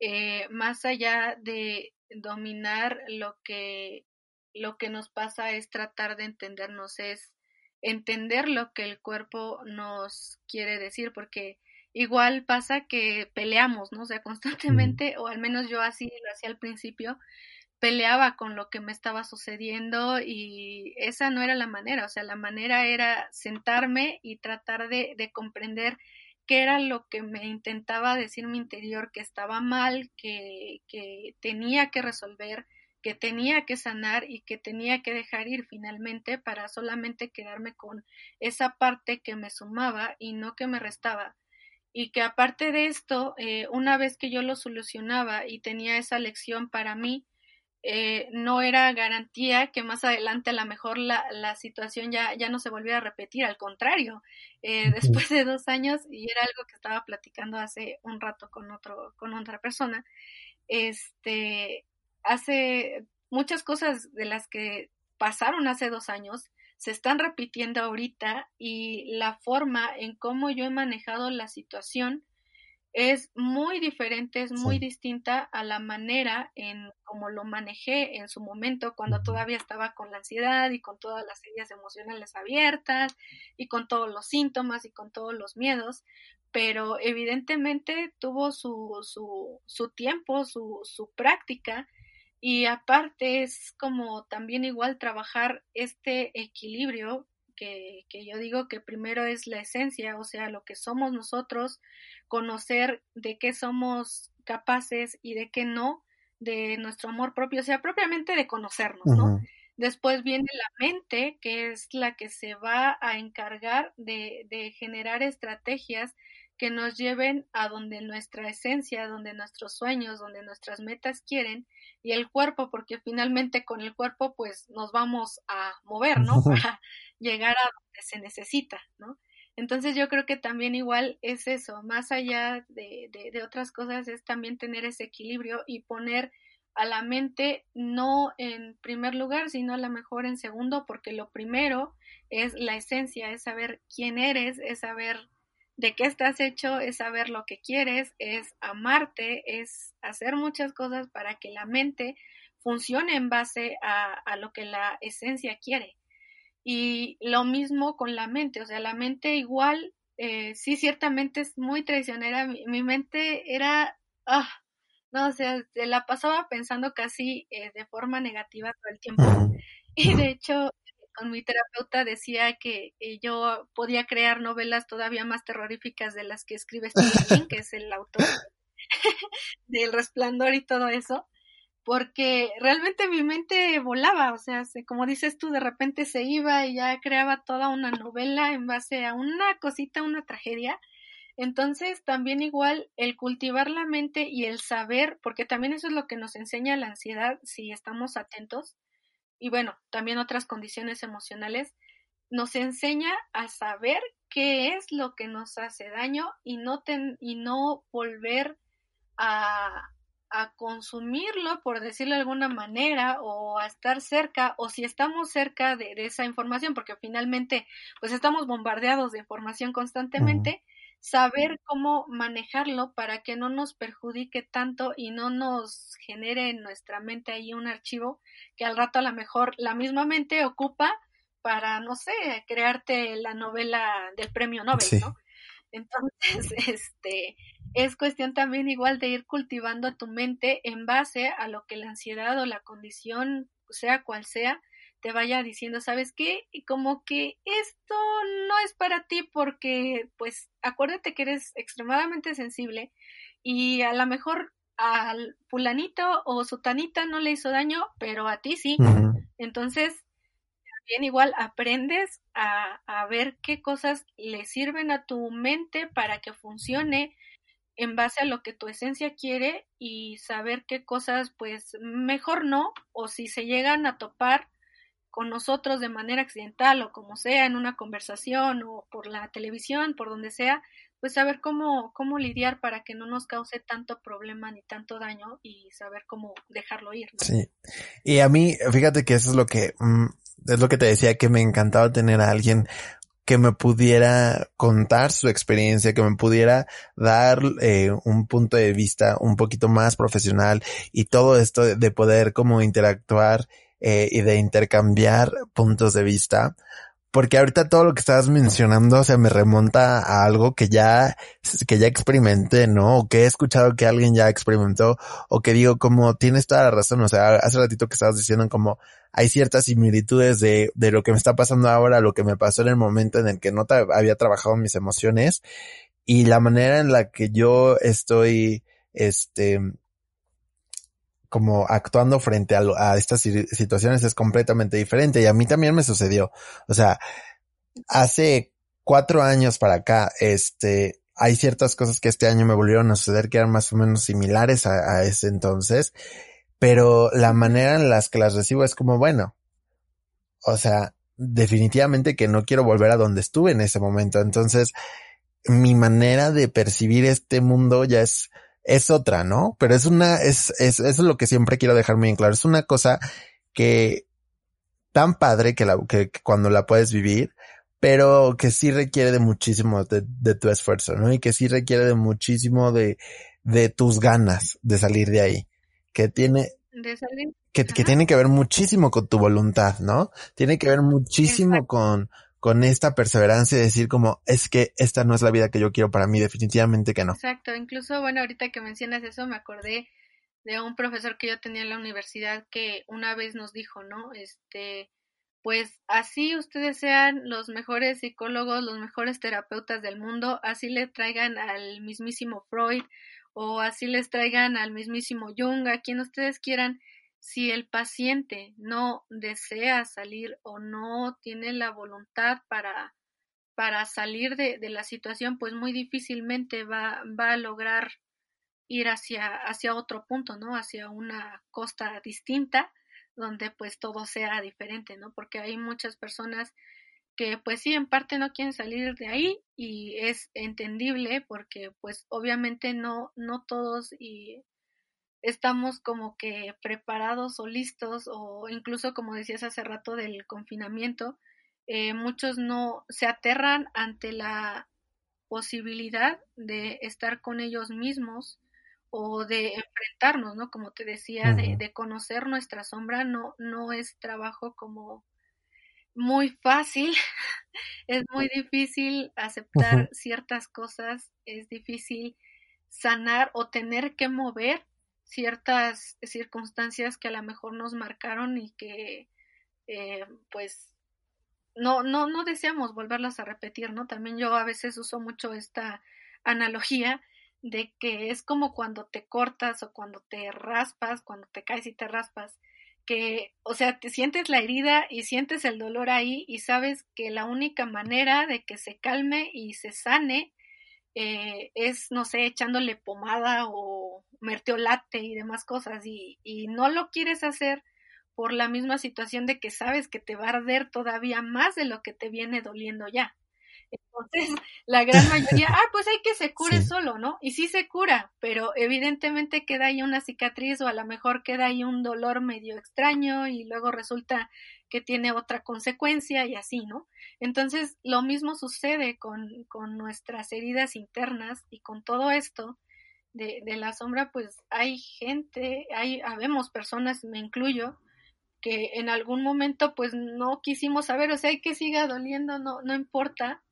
eh, más allá de dominar lo que, lo que nos pasa es tratar de entendernos, es entender lo que el cuerpo nos quiere decir, porque igual pasa que peleamos, ¿no? O sea, constantemente, o al menos yo así lo hacía al principio, peleaba con lo que me estaba sucediendo y esa no era la manera, o sea, la manera era sentarme y tratar de, de comprender qué era lo que me intentaba decir mi interior, que estaba mal, que, que tenía que resolver, que tenía que sanar y que tenía que dejar ir finalmente para solamente quedarme con esa parte que me sumaba y no que me restaba. Y que aparte de esto, eh, una vez que yo lo solucionaba y tenía esa lección para mí, eh, no era garantía que más adelante a lo mejor la, la situación ya, ya no se volviera a repetir, al contrario, eh, después de dos años, y era algo que estaba platicando hace un rato con otro, con otra persona, este, hace muchas cosas de las que pasaron hace dos años, se están repitiendo ahorita y la forma en cómo yo he manejado la situación es muy diferente, es muy distinta a la manera en cómo lo manejé en su momento cuando todavía estaba con la ansiedad y con todas las heridas emocionales abiertas y con todos los síntomas y con todos los miedos, pero evidentemente tuvo su, su, su tiempo, su, su práctica y aparte es como también igual trabajar este equilibrio que, que yo digo que primero es la esencia, o sea, lo que somos nosotros, conocer de qué somos capaces y de qué no, de nuestro amor propio, o sea, propiamente de conocernos, ¿no? Después viene la mente, que es la que se va a encargar de, de generar estrategias que nos lleven a donde nuestra esencia, donde nuestros sueños, donde nuestras metas quieren, y el cuerpo, porque finalmente con el cuerpo pues nos vamos a mover, ¿no? Para llegar a donde se necesita, ¿no? Entonces yo creo que también igual es eso, más allá de, de, otras cosas, es también tener ese equilibrio y poner a la mente no en primer lugar, sino a lo mejor en segundo, porque lo primero es la esencia, es saber quién eres, es saber de qué estás hecho, es saber lo que quieres, es amarte, es hacer muchas cosas para que la mente funcione en base a, a lo que la esencia quiere. Y lo mismo con la mente, o sea, la mente igual, eh, sí, ciertamente es muy traicionera. Mi, mente era, ah, no, o sea, se la pasaba pensando casi eh, de forma negativa todo el tiempo. Y de hecho, con mi terapeuta decía que eh, yo podía crear novelas todavía más terroríficas de las que escribe Stephen King, que es el autor del Resplandor y todo eso, porque realmente mi mente volaba, o sea, como dices tú, de repente se iba y ya creaba toda una novela en base a una cosita, una tragedia. Entonces, también igual el cultivar la mente y el saber, porque también eso es lo que nos enseña la ansiedad si estamos atentos, y bueno, también otras condiciones emocionales, nos enseña a saber qué es lo que nos hace daño y no, y no volver a, a consumirlo, por decirlo de alguna manera, o a estar cerca, o si estamos cerca de, esa información, porque finalmente, pues estamos bombardeados de información constantemente, saber cómo manejarlo para que no nos perjudique tanto y no nos genere en nuestra mente ahí un archivo que al rato a lo mejor la misma mente ocupa para, no sé, crearte la novela del premio Nobel, ¿no? Entonces, este, es cuestión también igual de ir cultivando tu mente en base a lo que la ansiedad o la condición, sea cual sea, te vaya diciendo, ¿sabes qué? Y como que esto no es para ti porque, pues, acuérdate que eres extremadamente sensible y a lo mejor al fulanito o sutanita no le hizo daño, pero a ti sí. Entonces, también igual aprendes a, a ver qué cosas le sirven a tu mente para que funcione en base a lo que tu esencia quiere y saber qué cosas pues mejor no o si se llegan a topar con nosotros de manera accidental o como sea en una conversación o por la televisión, por donde sea, pues saber cómo, cómo lidiar para que no nos cause tanto problema ni tanto daño y saber cómo dejarlo ir. Sí. Y a mí, fíjate que eso es lo que, mm, es lo que te decía que me encantaba tener a alguien que me pudiera contar su experiencia, que me pudiera dar eh, un punto de vista un poquito más profesional y todo esto de poder como interactuar eh, y de intercambiar puntos de vista. Porque ahorita todo lo que estabas mencionando se me remonta a algo que ya, que ya experimenté, ¿no? O que he escuchado que alguien ya experimentó, o que digo como tienes toda la razón, o sea, hace ratito que estabas diciendo como hay ciertas similitudes de, de lo que me está pasando ahora, lo que me pasó en el momento en el que no había trabajado mis emociones y la manera en la que yo estoy, este, como actuando frente a, a estas situaciones es completamente diferente y a mí también me sucedió. O sea, hace cuatro años para acá, este, hay ciertas cosas que este año me volvieron a suceder que eran más o menos similares a, a ese entonces pero la manera en las que las recibo es como, bueno, o sea, definitivamente que no quiero volver a donde estuve en ese momento. Entonces, mi manera de percibir este mundo ya es, es otra, ¿no? Pero es una, es, es, eso es lo que siempre quiero dejar muy en claro. Es una cosa que tan padre que la, que, cuando la puedes vivir, pero que sí requiere de muchísimo de, de, tu esfuerzo, ¿no? Y que sí requiere de muchísimo de, de tus ganas de salir de ahí que tiene que, que, tiene que ver muchísimo con tu voluntad, ¿no? Tiene que ver muchísimo con, con esta perseverancia y decir como, es que esta no es la vida que yo quiero para mí, definitivamente que no. Exacto, incluso, bueno, ahorita que mencionas eso, me acordé de un profesor que yo tenía en la universidad que una vez nos dijo, ¿no? Este, pues así ustedes sean los mejores psicólogos, los mejores terapeutas del mundo, así le traigan al mismísimo Freud o así les traigan al mismísimo Jung, a quien ustedes quieran, si el paciente no desea salir o no tiene la voluntad para, para salir de, de la situación, pues muy difícilmente va, va a lograr ir hacia, hacia otro punto, ¿no? Hacia una costa distinta donde pues todo sea diferente, ¿no? Porque hay muchas personas que pues sí, en parte no quieren salir de ahí y es entendible porque pues obviamente no, no todos y estamos como que preparados o listos o incluso como decías hace rato del confinamiento, eh, muchos no se aterran ante la posibilidad de estar con ellos mismos o de enfrentarnos, ¿no? Como te decía, de, de conocer nuestra sombra, no, no es trabajo como muy fácil, es muy difícil aceptar ciertas cosas, es difícil sanar o tener que mover ciertas circunstancias que a lo mejor nos marcaron y que eh, pues no, no, no deseamos volverlas a repetir, ¿no? También yo a veces uso mucho esta analogía de que es como cuando te cortas o cuando te raspas, cuando te caes y te raspas, que, o sea, te sientes la herida y sientes el dolor ahí y sabes que la única manera de que se calme y se sane eh, es, no sé, echándole pomada o merteolate y demás cosas y, y no lo quieres hacer por la misma situación de que sabes que te va a arder todavía más de lo que te viene doliendo ya. Entonces, la gran mayoría, ah, pues hay que se cure solo, ¿no? Y sí se cura, pero evidentemente queda ahí una cicatriz o a lo mejor queda ahí un dolor medio extraño y luego resulta que tiene otra consecuencia y así, ¿no? Entonces, lo mismo sucede con, con nuestras heridas internas y con todo esto de, de la sombra, pues hay gente, hay, habemos personas, me incluyo, que en algún momento pues no quisimos saber, o sea, hay que siga doliendo, no, no importa.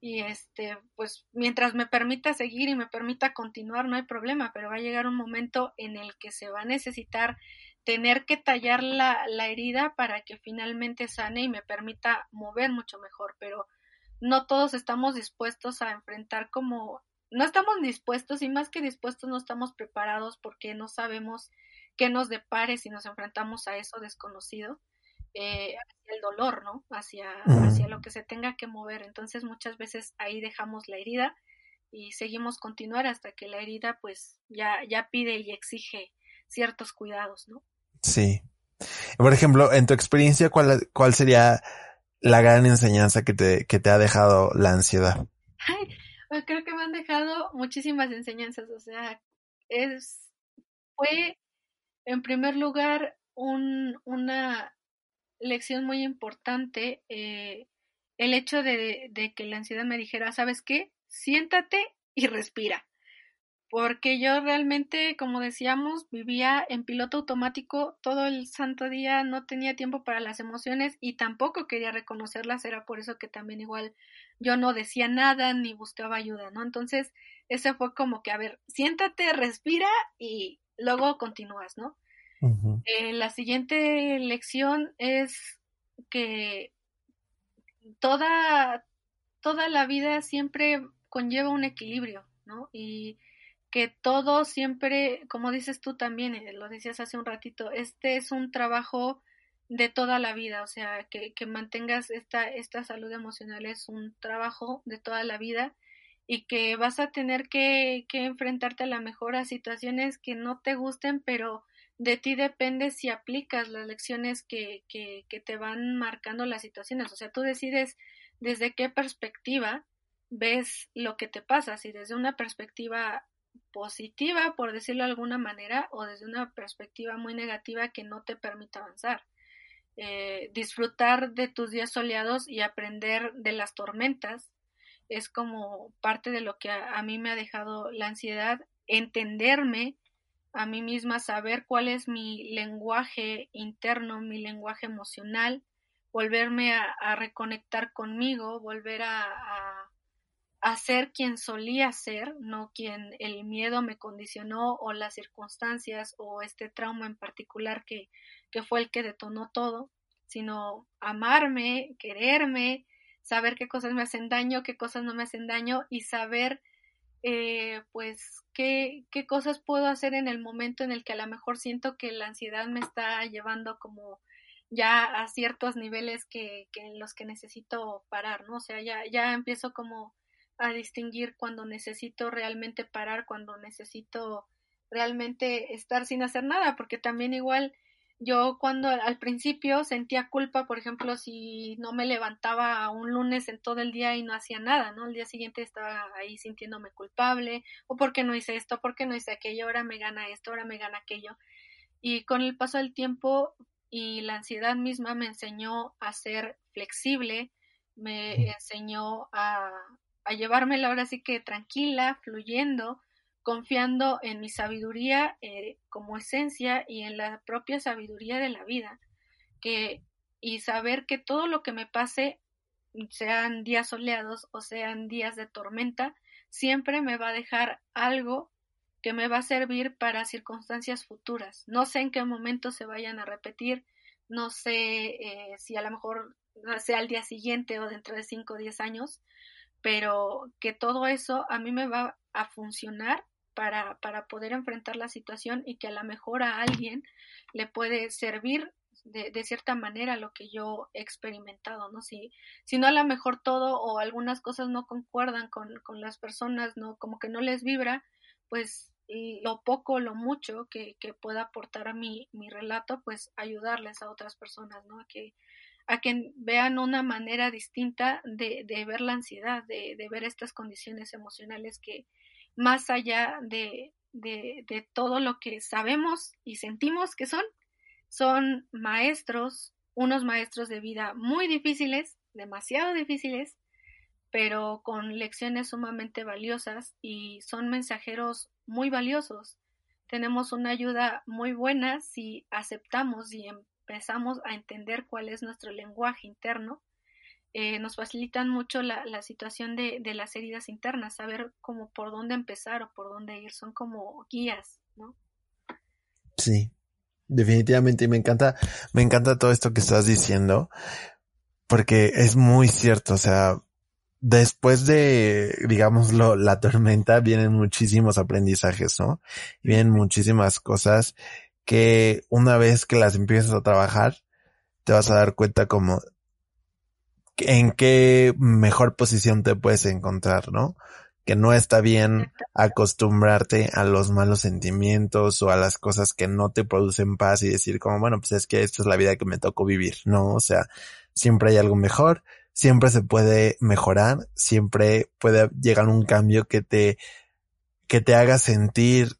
Y este, pues mientras me permita seguir y me permita continuar, no hay problema, pero va a llegar un momento en el que se va a necesitar tener que tallar la, la herida para que finalmente sane y me permita mover mucho mejor, pero no todos estamos dispuestos a enfrentar como, no estamos dispuestos y más que dispuestos no estamos preparados porque no sabemos qué nos depare si nos enfrentamos a eso desconocido, eh, hacia el dolor, ¿no? Hacia, hacia lo que se tenga que mover. Entonces muchas veces ahí dejamos la herida y seguimos continuar hasta que la herida pues ya, ya pide y exige ciertos cuidados, ¿no? Sí. Por ejemplo, en tu experiencia, ¿cuál, cuál sería la gran enseñanza que te, que te ha dejado la ansiedad? Ay, pues creo que me han dejado muchísimas enseñanzas, o sea, es, fue en primer lugar, un, una lección muy importante, eh, el hecho de, de, que la ansiedad me dijera, ¿sabes qué? Siéntate y respira. Porque yo realmente, como decíamos, vivía en piloto automático todo el santo día, no tenía tiempo para las emociones y tampoco quería reconocerlas, era por eso que también igual yo no decía nada ni buscaba ayuda, ¿no? Entonces, ese fue como que, a ver, siéntate, respira y luego continúas, ¿no? Eh, la siguiente lección es que toda, toda la vida siempre conlleva un equilibrio, ¿no? Y que todo siempre, como dices tú también, eh, lo decías hace un ratito, este es un trabajo de toda la vida, o sea, que, que mantengas esta, esta salud emocional es un trabajo de toda la vida y que vas a tener que, que enfrentarte a la mejor a situaciones que no te gusten, pero de ti depende si aplicas las lecciones que, que, que te van marcando las situaciones. O sea, tú decides desde qué perspectiva ves lo que te pasa, si desde una perspectiva positiva, por decirlo de alguna manera, o desde una perspectiva muy negativa que no te permite avanzar. Eh, disfrutar de tus días soleados y aprender de las tormentas es como parte de lo que a, mí me ha dejado la ansiedad, entenderme a mí misma, saber cuál es mi lenguaje interno, mi lenguaje emocional, volverme a, reconectar conmigo, volver a, a, ser quien solía ser, no quien el miedo me condicionó o las circunstancias o este trauma en particular que, que fue el que detonó todo, sino amarme, quererme, saber qué cosas me hacen daño, qué cosas no me hacen daño y saber eh, pues qué, qué cosas puedo hacer en el momento en el que a lo mejor siento que la ansiedad me está llevando como ya a ciertos niveles que, que en los que necesito parar, ¿no? O sea, ya, ya empiezo como a distinguir cuando necesito realmente parar, cuando necesito realmente estar sin hacer nada, porque también igual yo cuando al principio sentía culpa, por ejemplo, si no me levantaba un lunes en todo el día y no hacía nada, ¿no? El día siguiente estaba ahí sintiéndome culpable, o porque no hice esto, porque no hice aquello, ahora me gana esto, ahora me gana aquello. Y con el paso del tiempo y la ansiedad misma me enseñó a ser flexible, me enseñó a, a llevármela ahora sí que tranquila, fluyendo, confiando en mi sabiduría eh, como esencia y en la propia sabiduría de la vida, que y saber que todo lo que me pase, sean días soleados o sean días de tormenta, siempre me va a dejar algo que me va a servir para circunstancias futuras. No sé en qué momento se vayan a repetir, no sé eh, si a lo mejor sea al día siguiente o dentro de 5 o 10 años, pero que todo eso a mí me va a funcionar para, para poder enfrentar la situación y que a lo mejor a alguien le puede servir de, de, cierta manera lo que yo he experimentado, ¿no? Si, si no a lo mejor todo o algunas cosas no concuerdan con, con las personas, ¿no? Como que no les vibra, pues lo poco, lo mucho que, que pueda aportar a mi, mi relato, pues ayudarles a otras personas, ¿no? A que, a que vean una manera distinta de, ver la ansiedad, de, ver estas condiciones emocionales que más allá de, todo lo que sabemos y sentimos que son, son maestros, unos maestros de vida muy difíciles, demasiado difíciles, pero con lecciones sumamente valiosas y son mensajeros muy valiosos. Tenemos una ayuda muy buena si aceptamos y empezamos a entender cuál es nuestro lenguaje interno. Eh, nos facilitan mucho la, la situación de, de, las heridas internas, saber cómo por dónde empezar o por dónde ir, son como guías, ¿no? Sí, definitivamente, y me encanta, me encanta todo esto que estás diciendo, porque es muy cierto, o sea, después de, digámoslo, la tormenta vienen muchísimos aprendizajes, ¿no? Vienen muchísimas cosas que una vez que las empiezas a trabajar, te vas a dar cuenta como en qué mejor posición te puedes encontrar, ¿no? Que no está bien acostumbrarte a los malos sentimientos o a las cosas que no te producen paz y decir como, bueno, pues es que esta es la vida que me tocó vivir, ¿no? O sea, siempre hay algo mejor siempre se puede mejorar, siempre puede llegar un cambio que te, que te haga sentir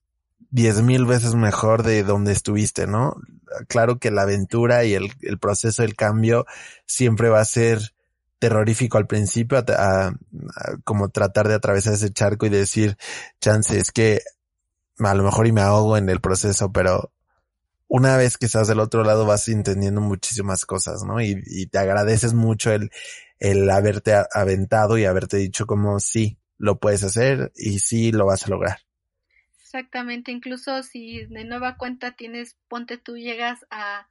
diez mil veces mejor de donde estuviste, ¿no? Claro que la aventura y el, proceso del cambio siempre va a ser terrorífico al principio, a, como tratar de atravesar ese charco y decir, chance, es que a lo mejor y me ahogo en el proceso, pero una vez que estás del otro lado vas entendiendo muchísimas cosas, ¿no? Y, te agradeces mucho el haberte aventado y haberte dicho como sí, lo puedes hacer y sí lo vas a lograr. Exactamente, incluso si de nueva cuenta tienes, ponte tú llegas a,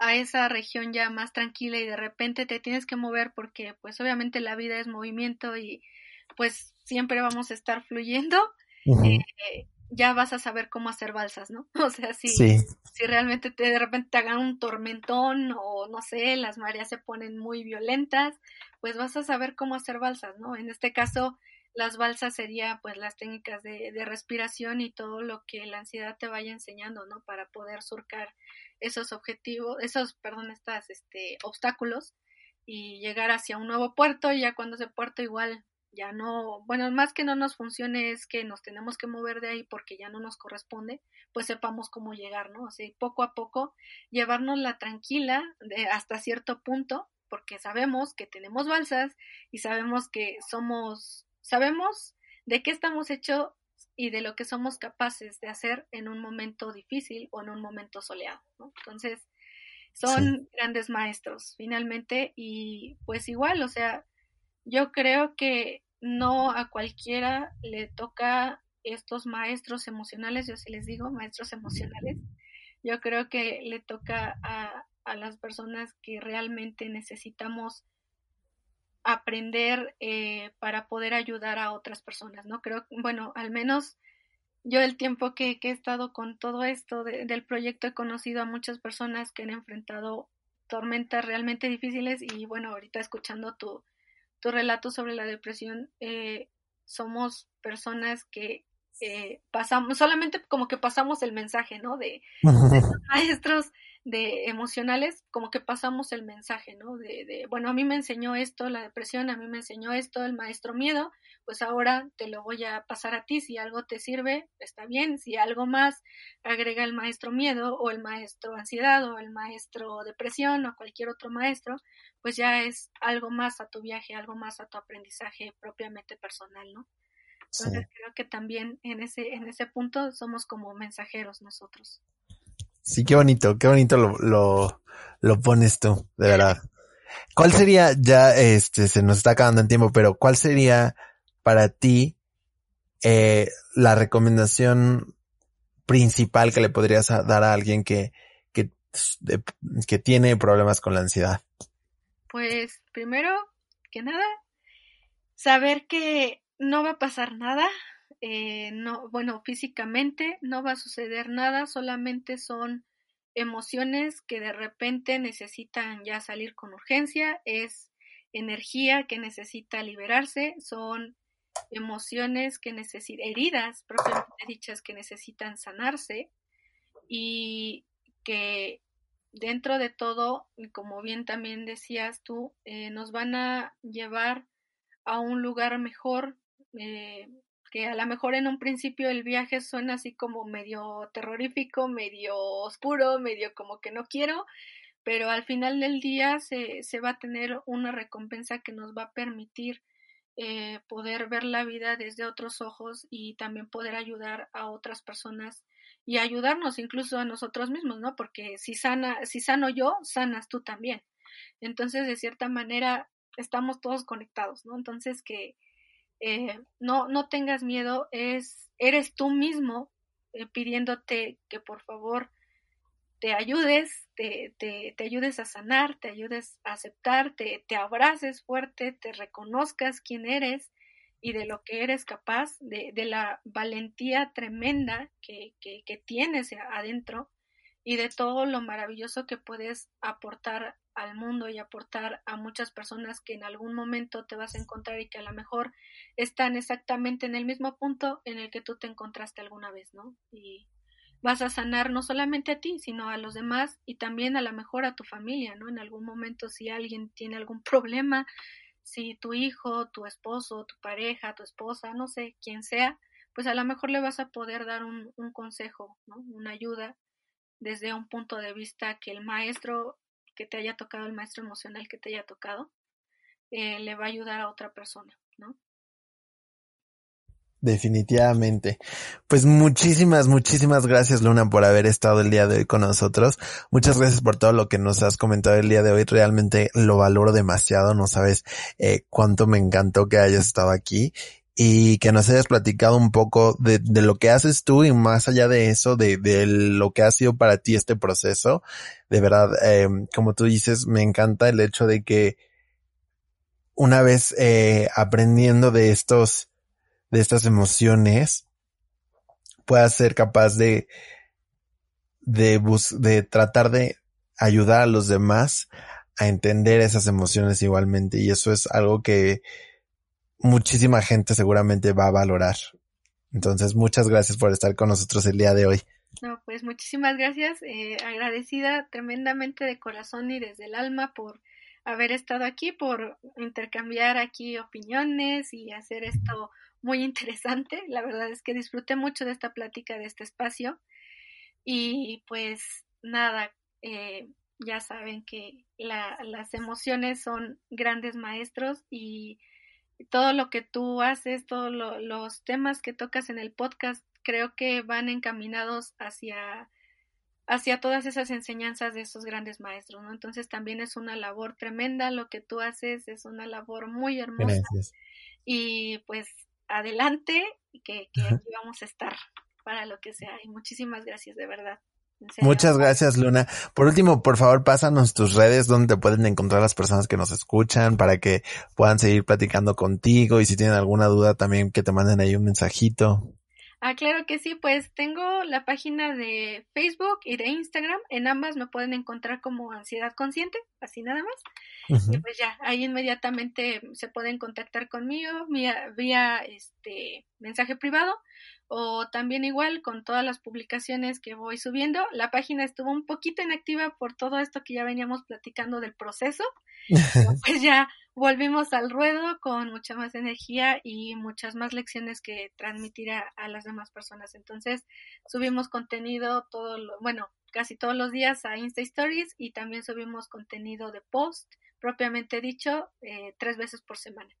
a esa región ya más tranquila y de repente te tienes que mover porque pues obviamente la vida es movimiento y pues siempre vamos a estar fluyendo. Uh -huh. eh, ya vas a saber cómo hacer balsas, ¿no? O sea, si, sí. si realmente te, de repente te hagan un tormentón o no sé, las mareas se ponen muy violentas, pues vas a saber cómo hacer balsas, ¿no? En este caso, las balsas sería pues las técnicas de, respiración y todo lo que la ansiedad te vaya enseñando, ¿no? Para poder surcar esos objetivos, esos, perdón, estas, este, obstáculos y llegar hacia un nuevo puerto y ya cuando ese puerto igual ya no, bueno, más que no nos funcione es que nos tenemos que mover de ahí porque ya no nos corresponde, pues sepamos cómo llegar, ¿no? O sea, poco a poco llevarnos la tranquila de hasta cierto punto, porque sabemos que tenemos balsas y sabemos que somos, sabemos de qué estamos hechos y de lo que somos capaces de hacer en un momento difícil o en un momento soleado, ¿no? Entonces, son sí. grandes maestros, finalmente, y pues igual, o sea, yo creo que no a cualquiera le toca estos maestros emocionales, yo sí les digo maestros emocionales, yo creo que le toca a, a las personas que realmente necesitamos aprender eh, para poder ayudar a otras personas, ¿no? Creo, bueno, al menos yo el tiempo que, que he estado con todo esto de, del proyecto he conocido a muchas personas que han enfrentado tormentas realmente difíciles y bueno, ahorita escuchando tu, tu relato sobre la depresión, eh, somos personas que eh, pasamos, solamente como que pasamos el mensaje, ¿no? De, de maestros de emocionales, como que pasamos el mensaje, ¿no? De, de, bueno, a mí me enseñó esto, la depresión, a mí me enseñó esto, el maestro miedo, pues ahora te lo voy a pasar a ti, si algo te sirve, está bien, si algo más agrega el maestro miedo o el maestro ansiedad o el maestro depresión o cualquier otro maestro, pues ya es algo más a tu viaje, algo más a tu aprendizaje propiamente personal, ¿no? Entonces sí. creo que también en ese, en ese punto somos como mensajeros nosotros. Sí, qué bonito, qué bonito lo, lo, lo pones tú, de verdad. ¿Cuál sería, ya este, se nos está acabando el tiempo, pero cuál sería para ti eh, la recomendación principal que le podrías dar a alguien que, que, que tiene problemas con la ansiedad? Pues primero que nada, saber que no va a pasar nada, eh, no, bueno, físicamente no va a suceder nada, solamente son emociones que de repente necesitan ya salir con urgencia, es energía que necesita liberarse, son emociones que necesitan, heridas propiamente dichas que necesitan sanarse y que dentro de todo, como bien también decías tú, eh, nos van a llevar a un lugar mejor, eh, que a lo mejor en un principio el viaje suena así como medio terrorífico, medio oscuro, medio como que no quiero, pero al final del día se, se va a tener una recompensa que nos va a permitir eh, poder ver la vida desde otros ojos y también poder ayudar a otras personas y ayudarnos incluso a nosotros mismos, ¿no? Porque si sana, si sano yo, sanas tú también. Entonces, de cierta manera, estamos todos conectados, ¿no? Entonces, que eh, no, no tengas miedo, es, eres tú mismo eh, pidiéndote que por favor te ayudes, te, ayudes a sanar, te ayudes a aceptar, te, abraces fuerte, te reconozcas quién eres y de lo que eres capaz, de, la valentía tremenda que, que, tienes adentro y de todo lo maravilloso que puedes aportar al mundo y aportar a muchas personas que en algún momento te vas a encontrar y que a lo mejor están exactamente en el mismo punto en el que tú te encontraste alguna vez, ¿no? Y vas a sanar no solamente a ti, sino a los demás y también a lo mejor a tu familia, ¿no? En algún momento si alguien tiene algún problema, si tu hijo, tu esposo, tu pareja, tu esposa, no sé, quién sea, pues a lo mejor le vas a poder dar un, un consejo, ¿no? Una ayuda desde un punto de vista que el maestro que te haya tocado, el maestro emocional que te haya tocado, eh, le va a ayudar a otra persona, ¿no? Definitivamente. Pues muchísimas, muchísimas gracias Luna por haber estado el día de hoy con nosotros. Muchas gracias por todo lo que nos has comentado el día de hoy. Realmente lo valoro demasiado. No sabes eh, cuánto me encantó que hayas estado aquí y que nos hayas platicado un poco de, de lo que haces tú y más allá de eso, de, de, lo que ha sido para ti este proceso. De verdad, eh, como tú dices, me encanta el hecho de que una vez eh, aprendiendo de estos de estas emociones, puedas ser capaz de, de, de tratar de ayudar a los demás a entender esas emociones igualmente. Y eso es algo que muchísima gente seguramente va a valorar. Entonces, muchas gracias por estar con nosotros el día de hoy. No, pues muchísimas gracias. Eh, agradecida tremendamente de corazón y desde el alma por haber estado aquí, por intercambiar aquí opiniones y hacer esto muy interesante. La verdad es que disfruté mucho de esta plática, de este espacio. Y pues nada, eh, ya saben que la, las emociones son grandes maestros y todo lo que tú haces, todos los temas que tocas en el podcast, creo que van encaminados hacia, hacia todas esas enseñanzas de esos grandes maestros, ¿no? Entonces también es una labor tremenda lo que tú haces, es una labor muy hermosa. Y pues adelante, que, que aquí vamos a estar para lo que sea. Y muchísimas gracias, de verdad. Muchas gracias, Luna. Por último, por favor, pásanos tus redes donde te pueden encontrar las personas que nos escuchan para que puedan seguir platicando contigo y si tienen alguna duda también que te manden ahí un mensajito. Ah, claro que sí, pues tengo la página de Facebook y de Instagram. En ambas me pueden encontrar como Ansiedad Consciente, así nada más. Y pues ya, ahí inmediatamente se pueden contactar conmigo vía, vía este mensaje privado o también igual con todas las publicaciones que voy subiendo. La página estuvo un poquito inactiva por todo esto que ya veníamos platicando del proceso. pues ya volvimos al ruedo con mucha más energía y muchas más lecciones que transmitir a, las demás personas. Entonces subimos contenido todo, lo, bueno, casi todos los días a Insta Stories y también subimos contenido de post, propiamente dicho, eh, tres veces por semana.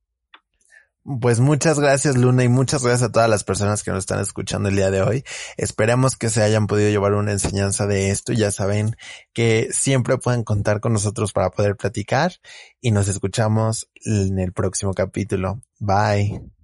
Pues muchas gracias Luna y muchas gracias a todas las personas que nos están escuchando el día de hoy. Esperamos que se hayan podido llevar una enseñanza de esto. Ya saben que siempre pueden contar con nosotros para poder platicar y nos escuchamos en el próximo capítulo. Bye.